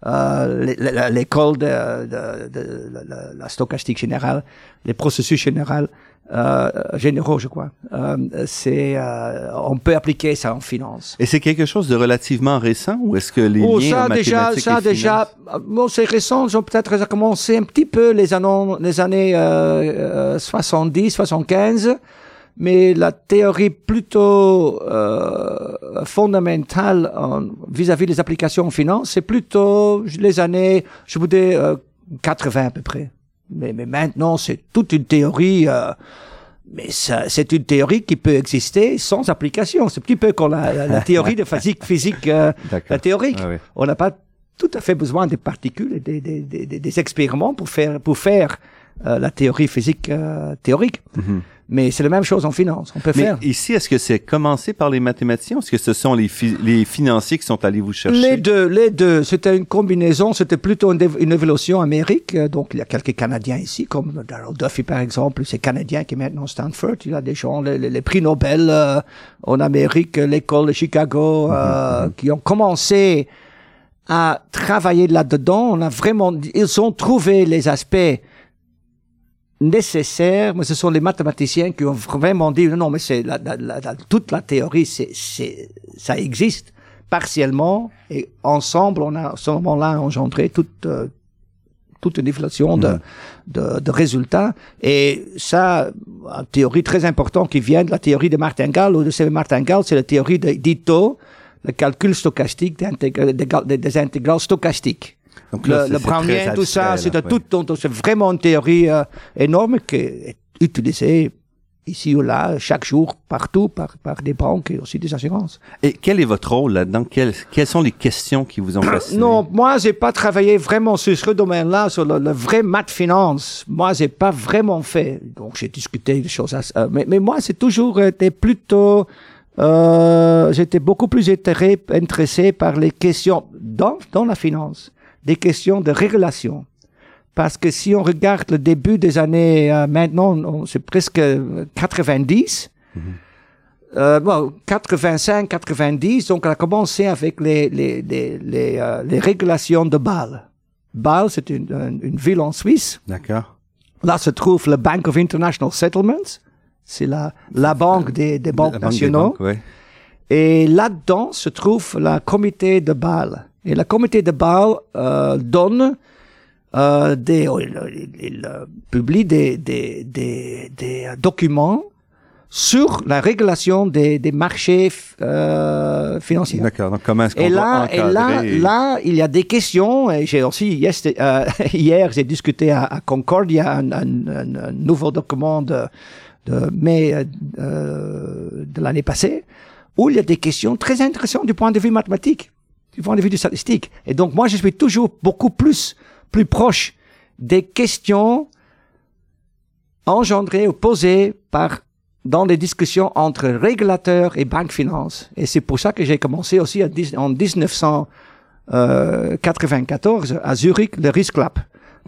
euh, euh, l'école de, de, de, la stochastique générale, les processus généraux, euh, généraux, je crois. Euh, c'est, euh, on peut appliquer ça en finance. Et c'est quelque chose de relativement récent ou est-ce que les oh, liens ça déjà, ça déjà, bon, c'est récent. Ils ont peut-être commencé un petit peu les années, les années 70, 75 mais la théorie plutôt euh, fondamentale vis-à-vis des applications en finance, c'est plutôt les années, je vous dis, 80 à peu près. Mais, mais maintenant, c'est toute une théorie. Euh, mais c'est une théorie qui peut exister sans application. C'est un petit peu comme la, la, théorie de physique, physique euh, la théorique. Ah On n'a pas tout à fait besoin des particules et des, des, des, des expériments pour faire, pour faire euh, la théorie physique euh, théorique. Mm-hmm. Mais c'est la même chose en finance. On peut Mais faire. Ici, est-ce que c'est commencé par les mathématiciens est-ce que ce sont les, les financiers qui sont allés vous chercher? Les deux, les deux. C'était une combinaison. C'était plutôt une, une, évolution amérique. Euh, donc, il y a quelques Canadiens ici, comme Darrell Duffy, par exemple. C'est Canadien qui est maintenant Stanford. Il y a des gens, les, les prix Nobel euh, en Amérique, l'école de Chicago, euh, mm-hmm. qui ont commencé à travailler là-dedans. On a vraiment, ils ont trouvé les aspects nécessaire, mais ce sont les mathématiciens qui ont vraiment dit non, mais c'est la, la, la, toute la théorie, c'est, c'est, ça existe partiellement et ensemble, on a à ce moment-là engendré toute euh, toute une inflation de, mm. de, de, résultats. Et ça, une théorie très importante qui vient de la théorie de Martingale ou de C. Martingale, c'est la théorie d'Ito, le calcul stochastique des, des intégrales stochastiques. Donc le, le brownien, tout ça, c'est tout, c'est vraiment une théorie euh, énorme qui est utilisée ici ou là, chaque jour, partout, par, par des banques et aussi des assurances. Et quel est votre rôle là-dedans? Quelles, quelles sont les questions qui vous ont [coughs] fasciné? Non, moi, j'ai pas travaillé vraiment sur ce domaine-là, sur le, vrai math finance. Moi, j'ai pas vraiment fait. Donc, j'ai discuté des choses, euh, mais, mais moi, c'est toujours été plutôt, euh, j'étais beaucoup plus intéressé par les questions dans, dans la finance des questions de régulation. Parce que si on regarde le début des années, euh, maintenant, c'est presque 90, mm -hmm. euh, bon, 85, 90, donc on a commencé avec les, les, les, les, euh, les régulations de Bâle. Bâle, c'est une, une, ville en Suisse. D'accord. Là se trouve la Bank of International Settlements. C'est la, la banque des, des banques nationaux. Et là-dedans se trouve la comité de Bâle. Et le comité de Bâle euh, donne euh, des, oh, il, il, euh, publie des, des, des, des, documents sur la régulation des, des marchés euh, financiers. D'accord. Donc comment est-ce qu'on et là, et là, là, il y a des questions. Et j'ai aussi hier, euh, [laughs] hier j'ai discuté à, à Concordia un, un, un, nouveau document de, de mai euh, de l'année passée où il y a des questions très intéressantes du point de vue mathématique du point de vue du statistique. Et donc, moi, je suis toujours beaucoup plus, plus proche des questions engendrées ou posées par, dans les discussions entre régulateurs et banques finance. Et c'est pour ça que j'ai commencé aussi en 1994 à Zurich, le Risk Lab,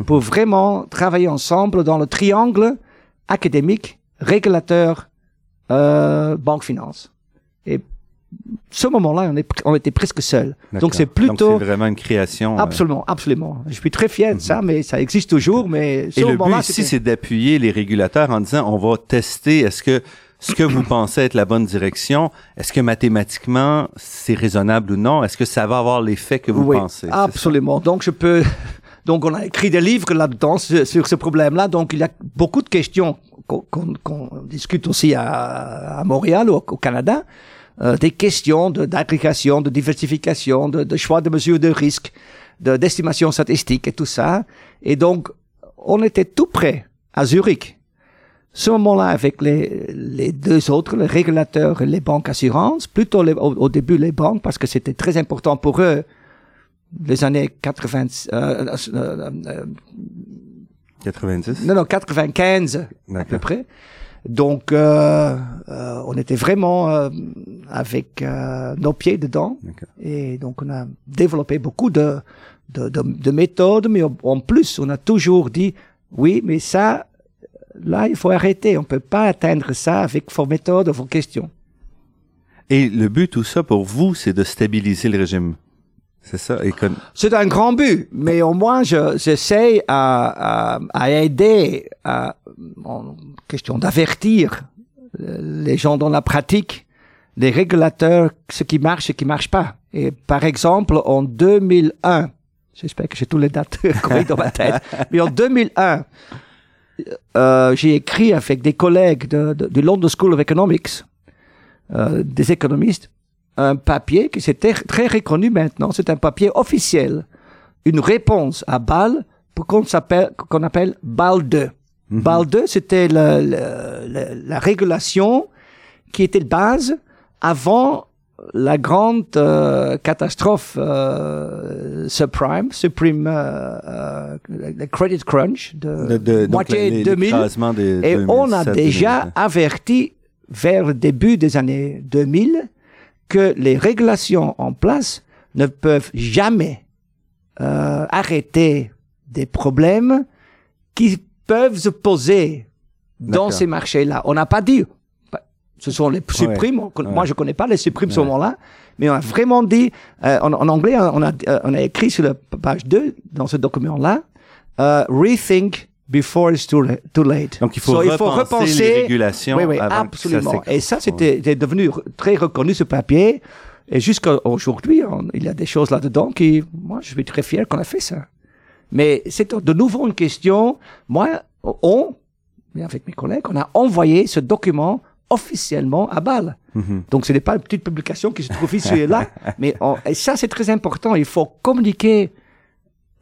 pour vraiment travailler ensemble dans le triangle académique, régulateur, euh, banque finance. Et ce moment-là, on, on était presque seuls. Donc c'est plutôt. c'est vraiment une création. Euh, absolument, absolument. Je suis très fier de ça, mhm. mais ça existe toujours. Mais ce Et le but ici, c'est d'appuyer les régulateurs en disant, on va tester. Est-ce que ce que vous pensez être la bonne direction, est-ce que mathématiquement c'est raisonnable ou non? Est-ce que ça va avoir l'effet que vous oui, pensez? Absolument. Donc je peux. [laughs] Donc on a écrit des livres là-dedans sur, ce problème-là. Donc il y a beaucoup de questions qu'on discute aussi à, à Montréal ou au Canada. Euh, des questions d'agrégation, de, diversification, de, de, choix de mesures de risque, d'estimation statistique et tout ça. Et donc, on était tout près à Zurich. Ce moment-là, avec les, les deux autres, les régulateurs et les banques assurances, plutôt au, début les banques, parce que c'était très important pour eux, les années 80, euh, euh, 90? Non, non, 95 à peu près. Donc, euh, euh, on était vraiment euh, avec nos pieds dedans. Et donc, on a développé beaucoup de, de, de, de méthodes, mais en- plus, on a toujours dit, oui, mais ça, là, il faut arrêter. On peut pas atteindre ça avec vos méthodes, vos questions. Et le but, tout ça, pour vous, c'est de stabiliser le régime. C'est ça? C'est un grand but, mais au moins je j'essaie à, à, à aider à, en question d'avertir euh, les gens dans la pratique, les régulateurs, ce qui marche et qui marche pas. Et par exemple, en 2001, j'espère que j'ai tous les dates [laughs] dans ma tête, mais en 2001, euh, j'ai écrit avec des collègues de, de, London School of Economics, euh, des économistes, un papier qui s'était très reconnu maintenant. C'est un papier officiel, une réponse à Bâle qu'on s'appelle qu'on appelle Bâle 2. Bâle 2, c'était la régulation qui était de base avant la grande euh, catastrophe euh, subprime, supreme, euh, euh, le credit crunch de, de, de, moitié les- 2000. l'écrasement des Et on a 2007, déjà 2008. averti vers le début des années 2000 que les régulations en place ne peuvent jamais euh, arrêter des problèmes qui peuvent se poser dans ces marchés-là. On n'a pas dit, bah, ce sont les supprimes, conna- ouais. moi je connais pas les supprimes à ce Ouais. moment-là, mais on a vraiment dit, euh, en, en anglais, on a, on a écrit sur la page 2, dans ce document-là, euh, rethink before it's too, too late. Donc, il faut, So, repenser les régulations oui, oui, avant que ça absolument. Et ça, c'était devenu très reconnu ce papier. Et jusqu'à aujourd'hui, il y a des choses là-dedans qui, moi, je suis très fier qu'on a fait ça. Mais c'est de nouveau une question. Moi, on, avec mes collègues, on a envoyé ce document officiellement à Bâle. Mhm. Donc, ce n'est pas une petite publication qui se trouve ici et là. [laughs] mais on- et ça, c'est très important. Il faut communiquer.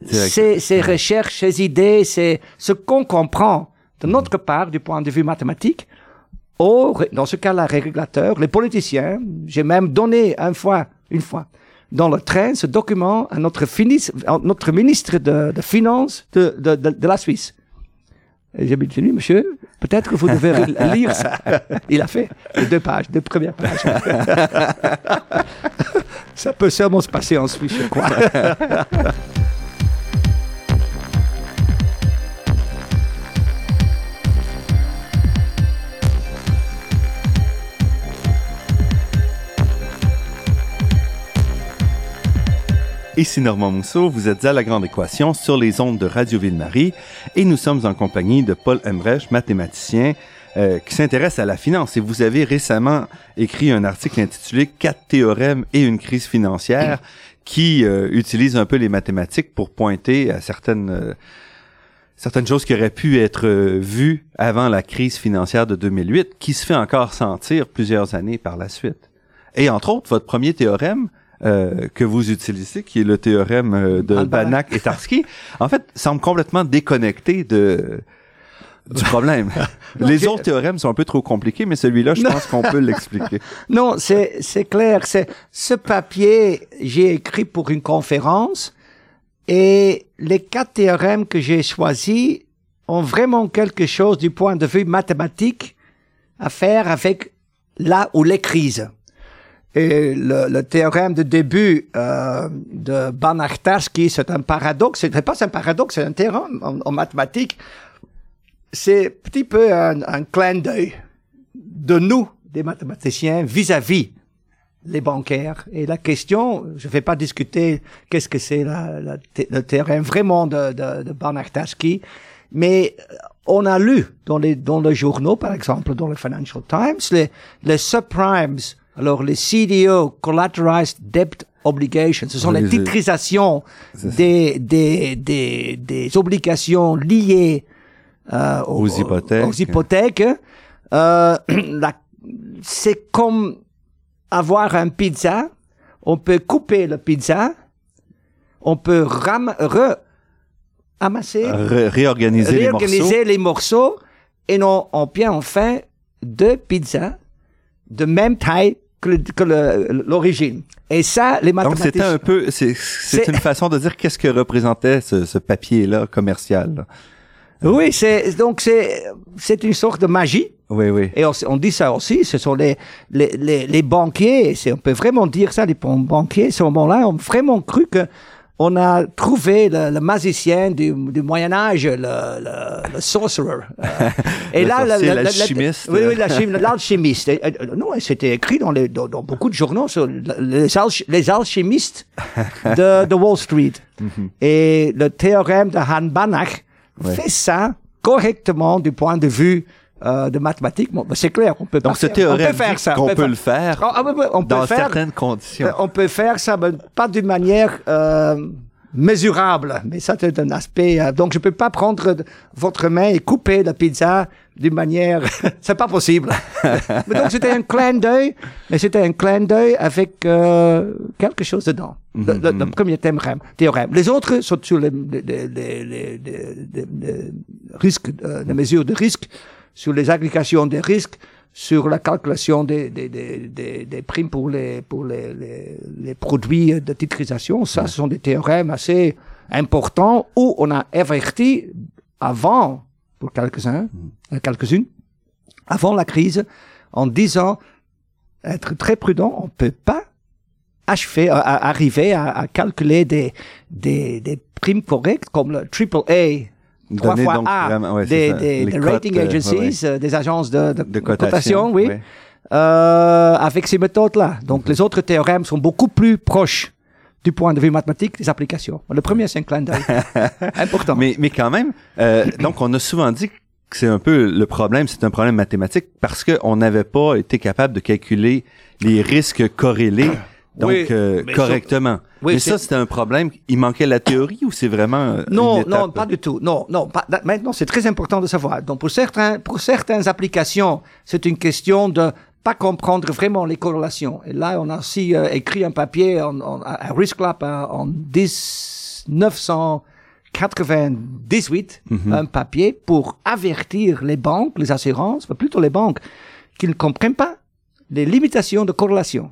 Ces, ces recherches, ces idées, c'est ce qu'on comprend de notre part du point de vue mathématique aux, dans ce cas-là, régulateurs, les politiciens. J'ai même donné une fois, une fois, dans le train, ce document à notre, finis- à notre ministre de, de Finances de, de, de, de la Suisse. J'ai dit, monsieur, peut-être que vous devez re- [laughs] lire ça. Il a fait les deux pages, deux premières pages. [laughs] ça peut seulement se passer en Suisse, je crois. [laughs] Ici Normand Mousseau, vous êtes à La Grande Équation sur les ondes de Radio Ville-Marie et nous sommes en compagnie de Paul Embrech, mathématicien euh, qui s'intéresse à la finance. Et vous avez récemment écrit un article intitulé Quatre théorèmes et une crise financière qui euh, utilise un peu les mathématiques pour pointer à certaines euh, certaines choses qui auraient pu être vues avant la crise financière de 2008, qui se fait encore sentir plusieurs années par la suite. Et entre autres, votre premier théorème euh, que vous utilisez, qui est le théorème euh, de Banach. Et Tarski, en fait, semble complètement déconnecté de du problème. [laughs] Les autres théorèmes sont un peu trop compliqués, mais celui-là, je pense qu'on peut l'expliquer. [laughs] Non, c'est c'est clair. C'est ce papier j'ai écrit pour une conférence et les quatre théorèmes que j'ai choisis ont vraiment quelque chose du point de vue mathématique à faire avec là où les crises. Et le, le théorème de début euh, de Banach-Tarski, c'est un paradoxe. C'est pas un paradoxe, c'est un théorème en, mathématiques. C'est un petit peu un, un clin d'œil de nous, des mathématiciens, vis-à-vis les bancaires. Et la question, je ne vais pas discuter qu'est-ce que c'est le terrain vraiment de, de, de Banach-Tarski, mais on a lu dans les, dans les journaux, par exemple, dans le Financial Times, les, les subprimes, alors les CDO, Collateralized Debt Obligations, ce sont Oui, les titrisations des, des, des, des obligations liées euh, Aux hypothèques. aux hypothèques. Euh, [clears throat] c'est comme avoir un pizza. On peut couper le pizza. On peut ram, re, amasser, Ré- réorganiser, les morceaux. réorganiser les morceaux. et on, on peut en faire deux pizzas de même taille que, que l'origine. Et ça, les Donc c'était un peu, c'est une façon de dire qu'est-ce que représentait ce, ce papier-là commercial. là. Oui, c'est donc c'est c'est une sorte de magie Oui, oui. Et on, on dit ça aussi, ce sont les, les, les, les banquiers, c'est- on peut vraiment dire ça, les banquiers, à ce moment-là, ont vraiment cru que on a trouvé le, le magicien du, du Moyen Âge, le, le, le sorcerer. [laughs] Euh, Le sorcier, l'alchimiste. Oui, oui, l'alchim- l'alchimiste. Et, euh, Non, et c'était écrit dans, les, dans, dans beaucoup de journaux sur les, alch- les alchimistes de, de Wall Street. Mhm. Et le théorème de Han Banach Ouais. fait ça correctement du point de vue euh, de mathématiques. Bon, ben, c'est clair, on peut Donc, ce faire- on peut faire ça. qu'on on peut le faire Ah, ah, oui, on peut dans faire, certaines conditions. euh, on peut faire ça, mais pas d'une manière euh, mesurable. Mais ça, c'est un aspect. euh, donc, je peux pas prendre votre main et couper la pizza d'une manière. [laughs] c'est pas possible. [laughs] mais donc, c'était un clin d'œil, mais c'était un clin d'œil avec euh, quelque chose dedans. Le, le- le premier théorème, théorème. Les autres sont sur les, les- les- les risques, euh, les mesures de risque, sur les agrégations des risques, sur la calculation des, des, des, des, primes pour les, pour les, les, les produits de titrisation. Ça, ce sont des théorèmes assez importants où on a averti avant, pour quelques-uns, euh, quelques-unes, avant la crise, en disant être très prudent, on peut pas achever, à- à- arriver à, à calculer des, des, des primes correctes comme le triple A, trois fois donc A, vraiment- ouais, c'est des, des, des cotes, rating euh, agencies, ouais, ouais. euh, des agences de, de, de cotation, cotation, oui, euh, avec ces méthodes-là. Donc, Mhm. les autres théorèmes sont beaucoup plus proches du point de vue mathématique des applications. Le premier, c'est un clin d'œil. [laughs] Important. Mais, mais quand même, euh, donc on a souvent dit que c'est un peu le problème, c'est un problème mathématique parce qu'on n'avait pas été capable de calculer les risques corrélés donc Oui, euh, mais correctement. Oui, mais ça, c'était un problème. Il manquait la théorie ou c'est vraiment euh, Non, une étape? non, pas du tout. Non, non. Pas, maintenant, c'est très important de savoir. Donc, pour certains, pour certaines applications, c'est une question de pas comprendre vraiment les corrélations. Et là, on a aussi euh, écrit un papier en, en, à Risk Lab euh, en 1998, un papier pour avertir les banques, les assurances, mais plutôt les banques, qui ne comprennent pas les limitations de corrélation.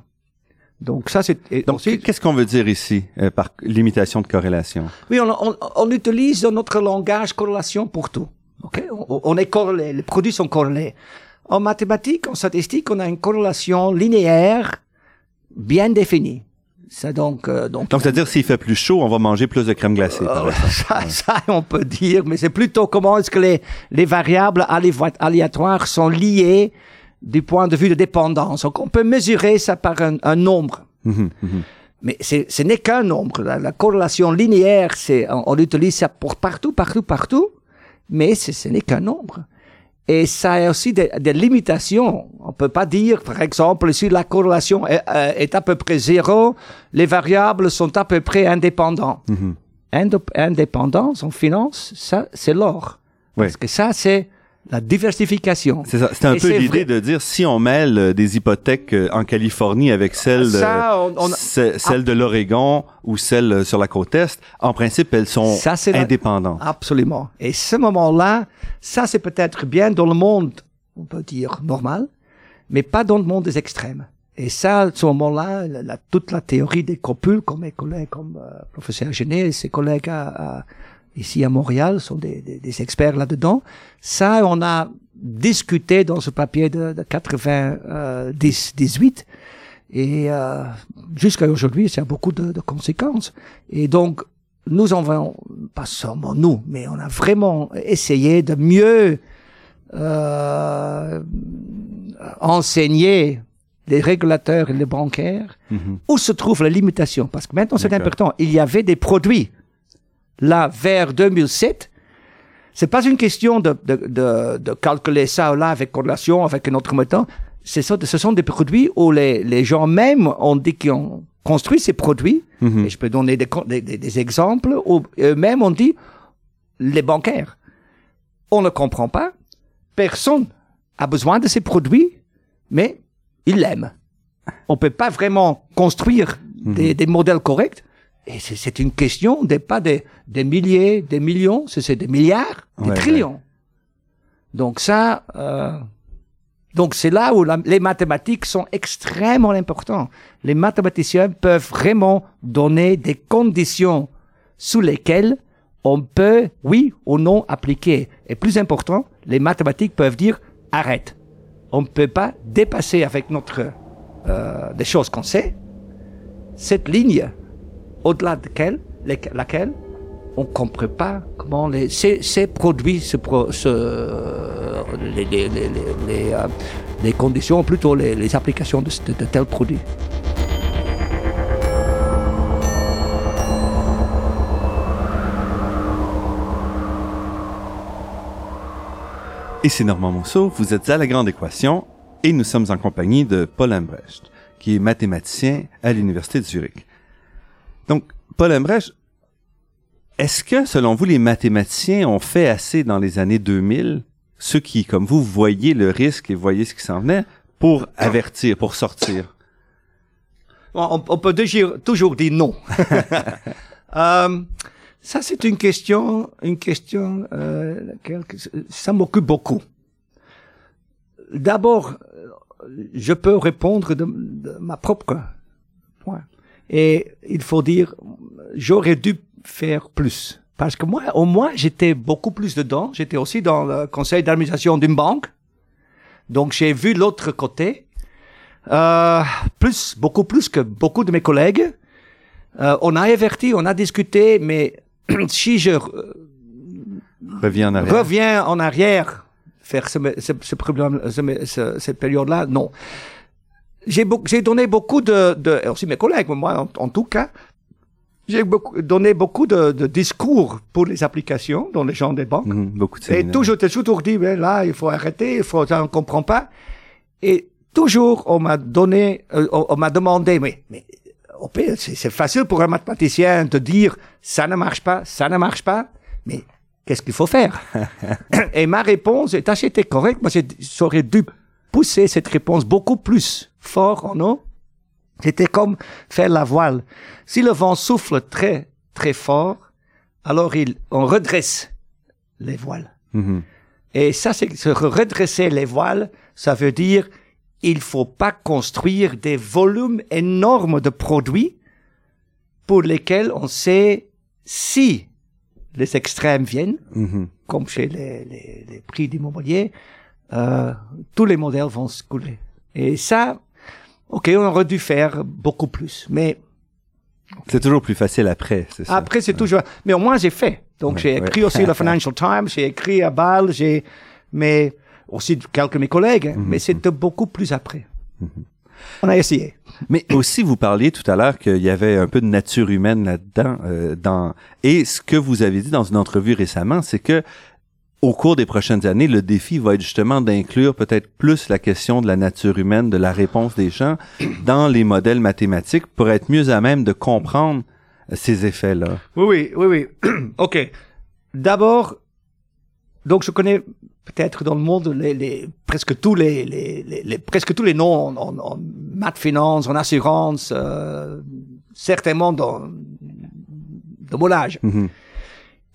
Donc ça, c'est Donc, qu'est-ce qu'on veut dire ici euh, par limitation de corrélation? oui, on, on, on utilise dans notre langage corrélation pour tout. Ok, on, on est corrélé, les produits sont corrélés. En mathématiques, en statistique, on a une corrélation linéaire bien définie. Ça donc, euh, donc, Donc, c'est-à-dire, s'il fait plus chaud, on va manger plus de crème glacée, euh, ça, ça, on peut dire, mais c'est plutôt comment est-ce que les, les variables aléatoires sont liées du point de vue de dépendance. Donc, on peut mesurer ça par un, un nombre. Mhm, mhm. Mais ce n'est qu'un nombre. La, la corrélation linéaire, c'est, on, on utilise ça pour partout, partout, partout, mais ce n'est qu'un nombre. Et ça a aussi des, des limitations. On peut pas dire, par exemple, si la corrélation est, euh, est à peu près zéro, les variables sont à peu près indépendants. Mhm. Indép- Indépendance en finance, ça, c'est l'or. Oui. Parce que ça, c'est la diversification. C'est ça. C'est un Et peu l'idée de dire si on mêle euh, des hypothèques euh, en Californie avec celles, de- Ça, on- on- ce- celles de l'Oregon ou celles euh, sur la côte est, en principe, elles sont Ça, c'est la- indépendantes. Absolument. Et ce moment-là, ça c'est peut-être bien dans le monde, on peut dire normal, mais pas dans le monde des extrêmes. Et ça, à ce moment-là, toute la théorie des copules, comme mes collègues, comme euh, professeur Genet et ses collègues à- à- ici à Montréal sont des, des- des experts là-dedans. Ça, on a discuté dans ce papier de, de 98 et euh, jusqu'à aujourd'hui, ça a beaucoup de, de conséquences. Et donc, nous avons, pas seulement nous, mais on a vraiment essayé de mieux euh, enseigner les régulateurs et les bancaires Mhm. où se trouve la limitation. Parce que maintenant, c'est important. Il y avait des produits. Là, vers 2007, c'est pas une question de, de, de, de calculer ça ou là avec corrélation, avec un autre méthode. C'est ça- Ce sont des produits où les, les gens même ont dit qu'ils ont construit ces produits. Mhm. Et je peux donner des, des, des- des exemples où eux-mêmes ont dit, les bancaires, on ne comprend pas, personne a besoin de ces produits, mais ils l'aiment. On peut pas vraiment construire des, des modèles corrects. Et c'est- une question des pas des, des milliers, des millions, c'est des milliards, des Ouais, trillions. Donc ça, euh, donc c'est là où la- les mathématiques sont extrêmement importants. Les mathématiciens peuvent vraiment donner des conditions sous lesquelles on peut, oui ou non, appliquer. Et plus important, les mathématiques peuvent dire arrête. on ne peut pas dépasser avec notre euh, des choses qu'on sait cette ligne au-delà de laquelle, laquelle on comprend pas comment les, ces, produits, se, pro, se, les, les, les, les, euh, conditions, plutôt les, applications de, de, de tels produits. Ici Normand Mousseau, vous êtes à La Grande Équation et nous sommes en compagnie de Paul Embrecht, qui est mathématicien à l'Université de Zurich. Donc, Paul Embrecht, est-ce que, selon vous, les mathématiciens ont fait assez dans les années 2000, ceux qui, comme vous, voyaient le risque et voyaient ce qui s'en venait, pour avertir, pour sortir? On, on peut toujours, toujours dire non. [laughs] euh, ça, c'est une question, une question, euh, ça m'occupe beaucoup. D'abord, je peux répondre de, de, ma propre point. Et il faut dire, j'aurais dû faire plus. Parce que moi, au moins, j'étais beaucoup plus dedans. J'étais aussi dans le conseil d'administration d'une banque. Donc, j'ai vu l'autre côté. Euh, plus, beaucoup plus que beaucoup de mes collègues. Euh, on a averti, on a discuté, mais [clears throat] si je reviens en arrière, reviens en arrière faire ce, ce, ce problème, ce, cette période-là, non. J'ai j'ai donné beaucoup de, de, aussi mes collègues, moi en, en tout cas, j'ai donné beaucoup de, de, discours pour les applications dans les gens des banques. Mmh, beaucoup de Et toujours, j'ai toujours dit, ben là, il faut arrêter, il faut, ça, on comprend pas. Et toujours, on m'a donné, euh, on, on m'a demandé, mais, mais c'est facile pour un mathématicien de dire ça ne marche pas, ça ne marche pas, mais qu'est-ce qu'il faut faire? [laughs] Et ma réponse est assez correcte. Moi, j'aurais dû pousser cette réponse beaucoup plus fort en eau. C'était comme faire la voile. Si le vent souffle très, très fort, alors il, on redresse les voiles. -hmm. Et ça, c'est se redresser les voiles, ça veut dire il faut pas construire des volumes énormes de produits pour lesquels on sait si les extrêmes viennent, -hmm. comme chez les, les, les prix d'immobilier, euh, tous les modèles vont se couler. Et ça, ok, on aurait dû faire beaucoup plus, mais c'est toujours plus facile après, c'est ça. Après, c'est ouais. toujours. Mais au moins, j'ai fait. Donc, ouais, j'ai écrit ouais. aussi le [laughs] Financial Times, j'ai écrit à Bâle, j'ai. Mais aussi quelques de mes collègues, mm -hmm. mais c'était beaucoup plus après. Mm -hmm. On a essayé. Mais aussi, vous parliez tout à l'heure qu'il y avait un peu de nature humaine là-dedans. Euh, dans et ce que vous avez dit dans une entrevue récemment, c'est que au cours des prochaines années, le défi va être justement d'inclure peut-être plus la question de la nature humaine, de la réponse des gens dans les modèles mathématiques pour être mieux à même de comprendre ces effets-là. Oui, oui, oui, oui. [clears throat] OK. D'abord, donc je connais peut-être dans le monde les, les presque tous les, les, les, presque tous les noms en, en, en maths finance, en assurance, euh, certainement dans de mon âge. Mm -hmm.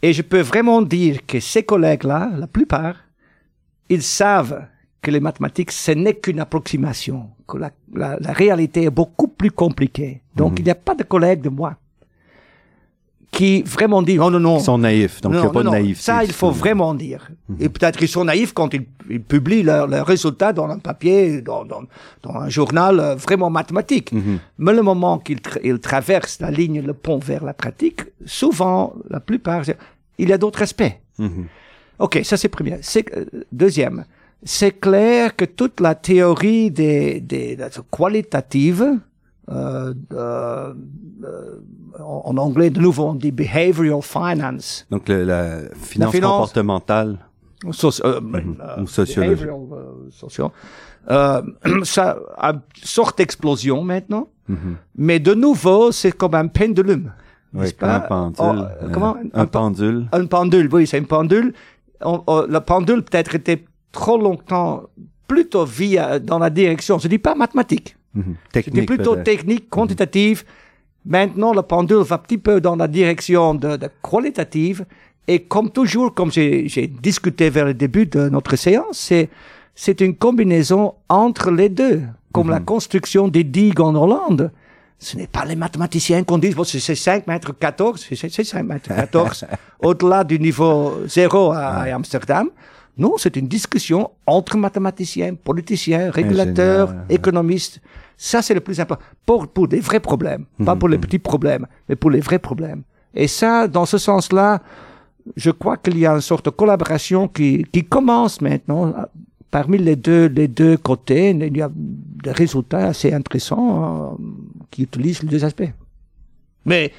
Et je peux vraiment dire que ces collègues-là, la plupart, ils savent que les mathématiques, ce n'est qu'une approximation, que la, la, la, réalité est beaucoup plus compliquée. Donc, -hmm. il n'y a pas de collègues de moi qui vraiment disent, oh non, non. Ils sont naïfs, donc il n'y a pas non, de naïf. Ça, il faut vraiment dire. Mm -hmm. Et peut-être qu'ils sont naïfs quand ils, ils publient leurs leur résultats dans un papier, dans, dans, dans un journal euh, vraiment mathématique. Mm -hmm. Mais le moment qu'ils tra ils traversent la ligne, le pont vers la pratique, souvent, la plupart, il y a d'autres aspects. Mm -hmm. OK, ça c'est premier. C'est, euh, deuxième, c'est clair que toute la théorie des, des, des qualitatives, euh, euh, en anglais, de nouveau, on dit behavioral finance. Donc, le, la, finance la, finance comportementale. Soci euh, mm -hmm. Ou sociologique. Socio [clears throat] ça a une sorte d'explosion maintenant. -hmm. Mais de nouveau, c'est comme un pendulum. Oui, comme un pendule. Oh, comment? Un, un pendule. Un pendule, oui, c'est un pendule. On, on, le pendule peut-être était trop longtemps plutôt via dans la direction, je dis pas mathématique. Mm -hmm. C'était plutôt technique, quantitative. Mm -hmm. Maintenant, le pendule va un petit peu dans la direction de, de qualitative. Et comme toujours, comme j'ai discuté vers le début de notre séance, c'est c'est une combinaison entre les deux, comme la construction des digues en Hollande. Ce n'est pas les mathématiciens qu'on dit, bon, c'est 5 mètres 14, c'est 5 mètres 14, [laughs] au-delà du niveau zéro à, à Amsterdam. Non, c'est une discussion entre mathématiciens, politiciens, régulateurs, économistes. Ça, c'est le plus important. Pour, pour des vrais problèmes. Pas pour les petits problèmes, mais pour les vrais problèmes. Et ça, dans ce sens-là, je crois qu'il y a une sorte de collaboration qui, qui commence maintenant. Parmi les deux, les deux côtés, il y a des résultats assez intéressants euh, qui utilisent les deux aspects. Mais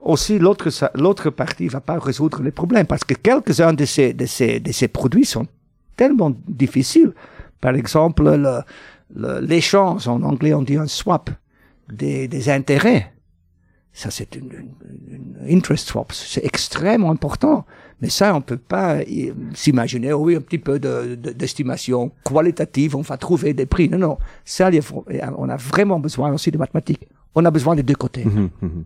aussi, l'autre, l'autre partie va pas résoudre les problèmes parce que quelques-uns de ces, de ces, de ces produits sont tellement difficiles. Par exemple, le, le- l'échange, en anglais on dit un swap, des, des intérêts. Ça, c'est une, une- une interest swap. C'est extrêmement important. Mais ça, on peut pas y- s'imaginer, oui, un petit peu de, de- d'estimation qualitative, on va trouver des prix. Non, non. Ça, on a vraiment besoin aussi de mathématiques. On a besoin des deux côtés. Mhm, mhm.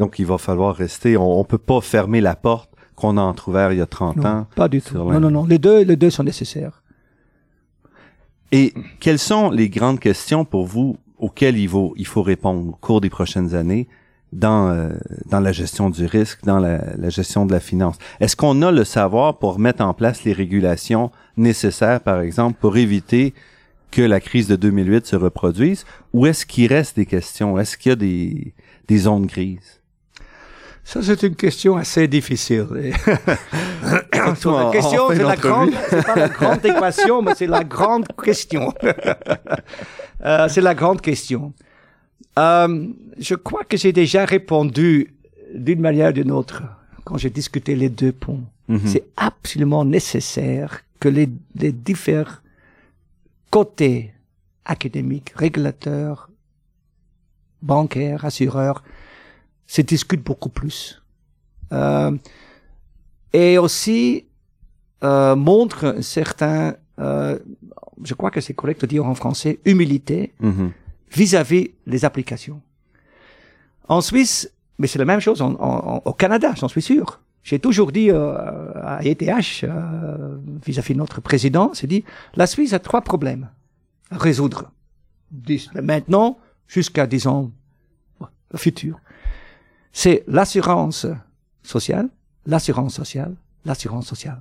Donc, il va falloir rester. On, on peut pas fermer la porte qu'on a entrouverte il y a 30 Non, ans. pas du tout. Non, non, non. Les deux, les deux sont nécessaires. Et quelles sont les grandes questions pour vous auxquelles il faut, il faut répondre au cours des prochaines années dans, euh, dans la gestion du risque, dans la, la gestion de la finance? Est-ce qu'on a le savoir pour mettre en place les régulations nécessaires, par exemple, pour éviter que la crise de 2008 se reproduise? Ou est-ce qu'il reste des questions? Est-ce qu'il y a des, des zones grises? Ça, c'est une question assez difficile. [laughs] En- la question, c'est la grande, c'est pas la grande équation, mais c'est la grande question. [laughs] Euh, c'est la grande question. Euh, je crois que j'ai déjà répondu d'une manière ou d'une autre quand j'ai discuté les deux ponts. Mhm. C'est absolument nécessaire que les, les différents côtés académiques, régulateurs, bancaires, assureurs, se discutent beaucoup plus. Euh, et aussi euh, montre un certain, euh, je crois que c'est correct de dire en français, humilité Mhm. vis-à-vis des applications. En Suisse, mais c'est la même chose en, en- au Canada, j'en suis sûr. J'ai toujours dit euh, à ETH, euh, vis-à-vis de notre président, c'est dit, la Suisse a trois problèmes à résoudre. Maintenant, jusqu'à, disons, le futur. C'est l'assurance sociale, l'assurance sociale, l'assurance sociale.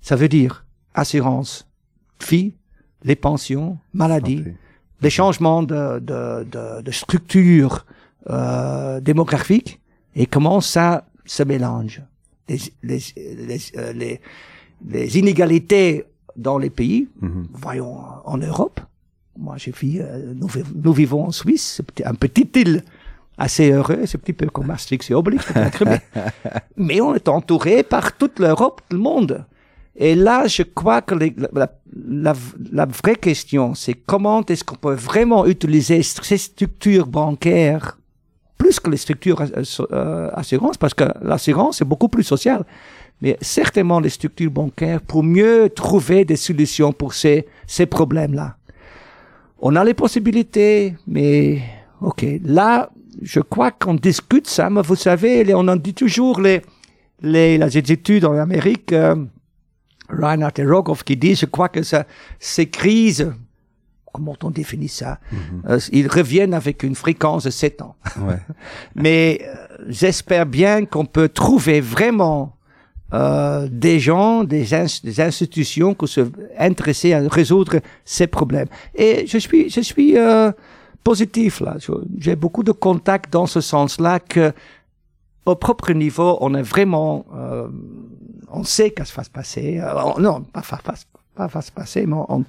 Ça veut dire assurance vie, les pensions, maladie, Santé. des changements de, de, de, de structure euh, démographique et comment ça se mélange. Les, les, les, euh, les, les inégalités dans les pays, Mhm. voyons en Europe. Moi, j'ai vu, euh, nous, vi- nous vivons en Suisse, un petit île assez heureux, c'est un petit peu comme Maastricht et Obélix mais, [laughs] mais on est entouré par toute l'Europe, tout le monde. Et là, je crois que les- la, la, la vraie question, c'est comment est-ce qu'on peut vraiment utiliser ces structures bancaires plus que les structures euh, assurances, parce que l'assurance est beaucoup plus sociale, mais certainement les structures bancaires pour mieux trouver des solutions pour ces, ces problèmes-là. On a les possibilités, mais ok, là, je crois qu'on discute ça, mais vous savez, les- on en dit toujours les, les, les études en Amérique, euh, Reinhard et Rogoff qui disent, je crois que ça, ces crises, comment on définit ça, euh, ils reviennent avec une fréquence de 7 ans. Ouais. [laughs] Mais euh, j'espère bien qu'on peut trouver vraiment euh, des gens, des, ins- des institutions qui se intéressés à résoudre ces problèmes. Et je suis, je suis euh, positif là. J'ai beaucoup de contacts dans ce sens-là que au propre niveau, on est vraiment, euh, on sait qu'est-ce va se passer. Euh, on- non, pas va pas, pas passer, mais on,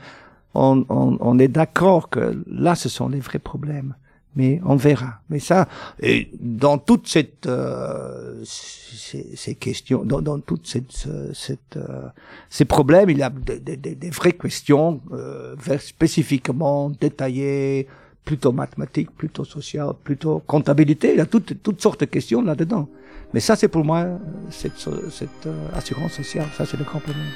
on, on, est d'accord que là, ce sont les vrais problèmes. Mais on verra. Mais ça, et dans toute cette, euh, ces, ces questions, dans, dans toute cette, ce- cette, euh, ces problèmes, il y a des, des, des- vraies questions euh, spécifiquement détaillées, plutôt mathématiques, plutôt sociales, plutôt comptabilité. Il y a toutes, toutes sortes de questions là-dedans. Mais ça, c'est pour moi cette euh, assurance sociale. Ça, c'est le grand problème.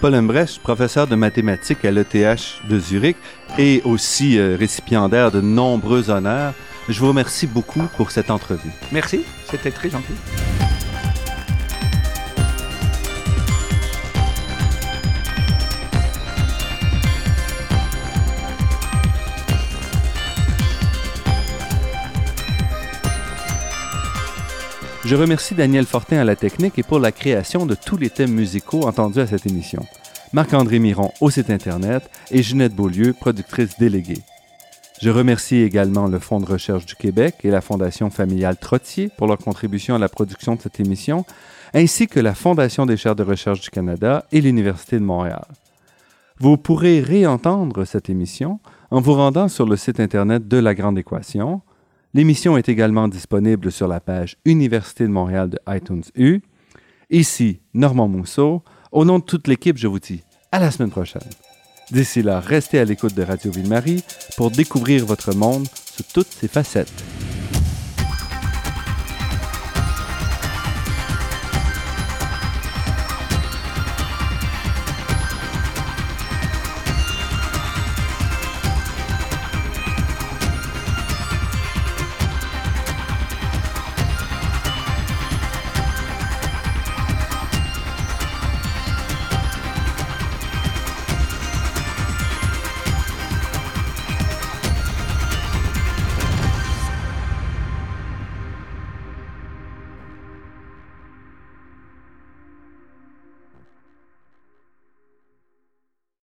Paul Embrecht, professeur de mathématiques à l'ETH de Zurich et aussi euh, récipiendaire de nombreux honneurs. Je vous remercie beaucoup pour cette entrevue. Merci, c'était très gentil. Je remercie Daniel Fortin à la technique et pour la création de tous les thèmes musicaux entendus à cette émission. Marc-André Miron au site Internet et Ginette Beaulieu, productrice déléguée. Je remercie également le Fonds de recherche du Québec et la Fondation familiale Trottier pour leur contribution à la production de cette émission, ainsi que la Fondation des chaires de recherche du Canada et l'Université de Montréal. Vous pourrez réentendre cette émission en vous rendant sur le site Internet de La Grande Équation. L'émission est également disponible sur la page Université de Montréal de iTunes U. Ici, Normand Mousseau. Au nom de toute l'équipe, je vous dis à la semaine prochaine. D'ici là, restez à l'écoute de Radio Ville-Marie pour découvrir votre monde sous toutes ses facettes.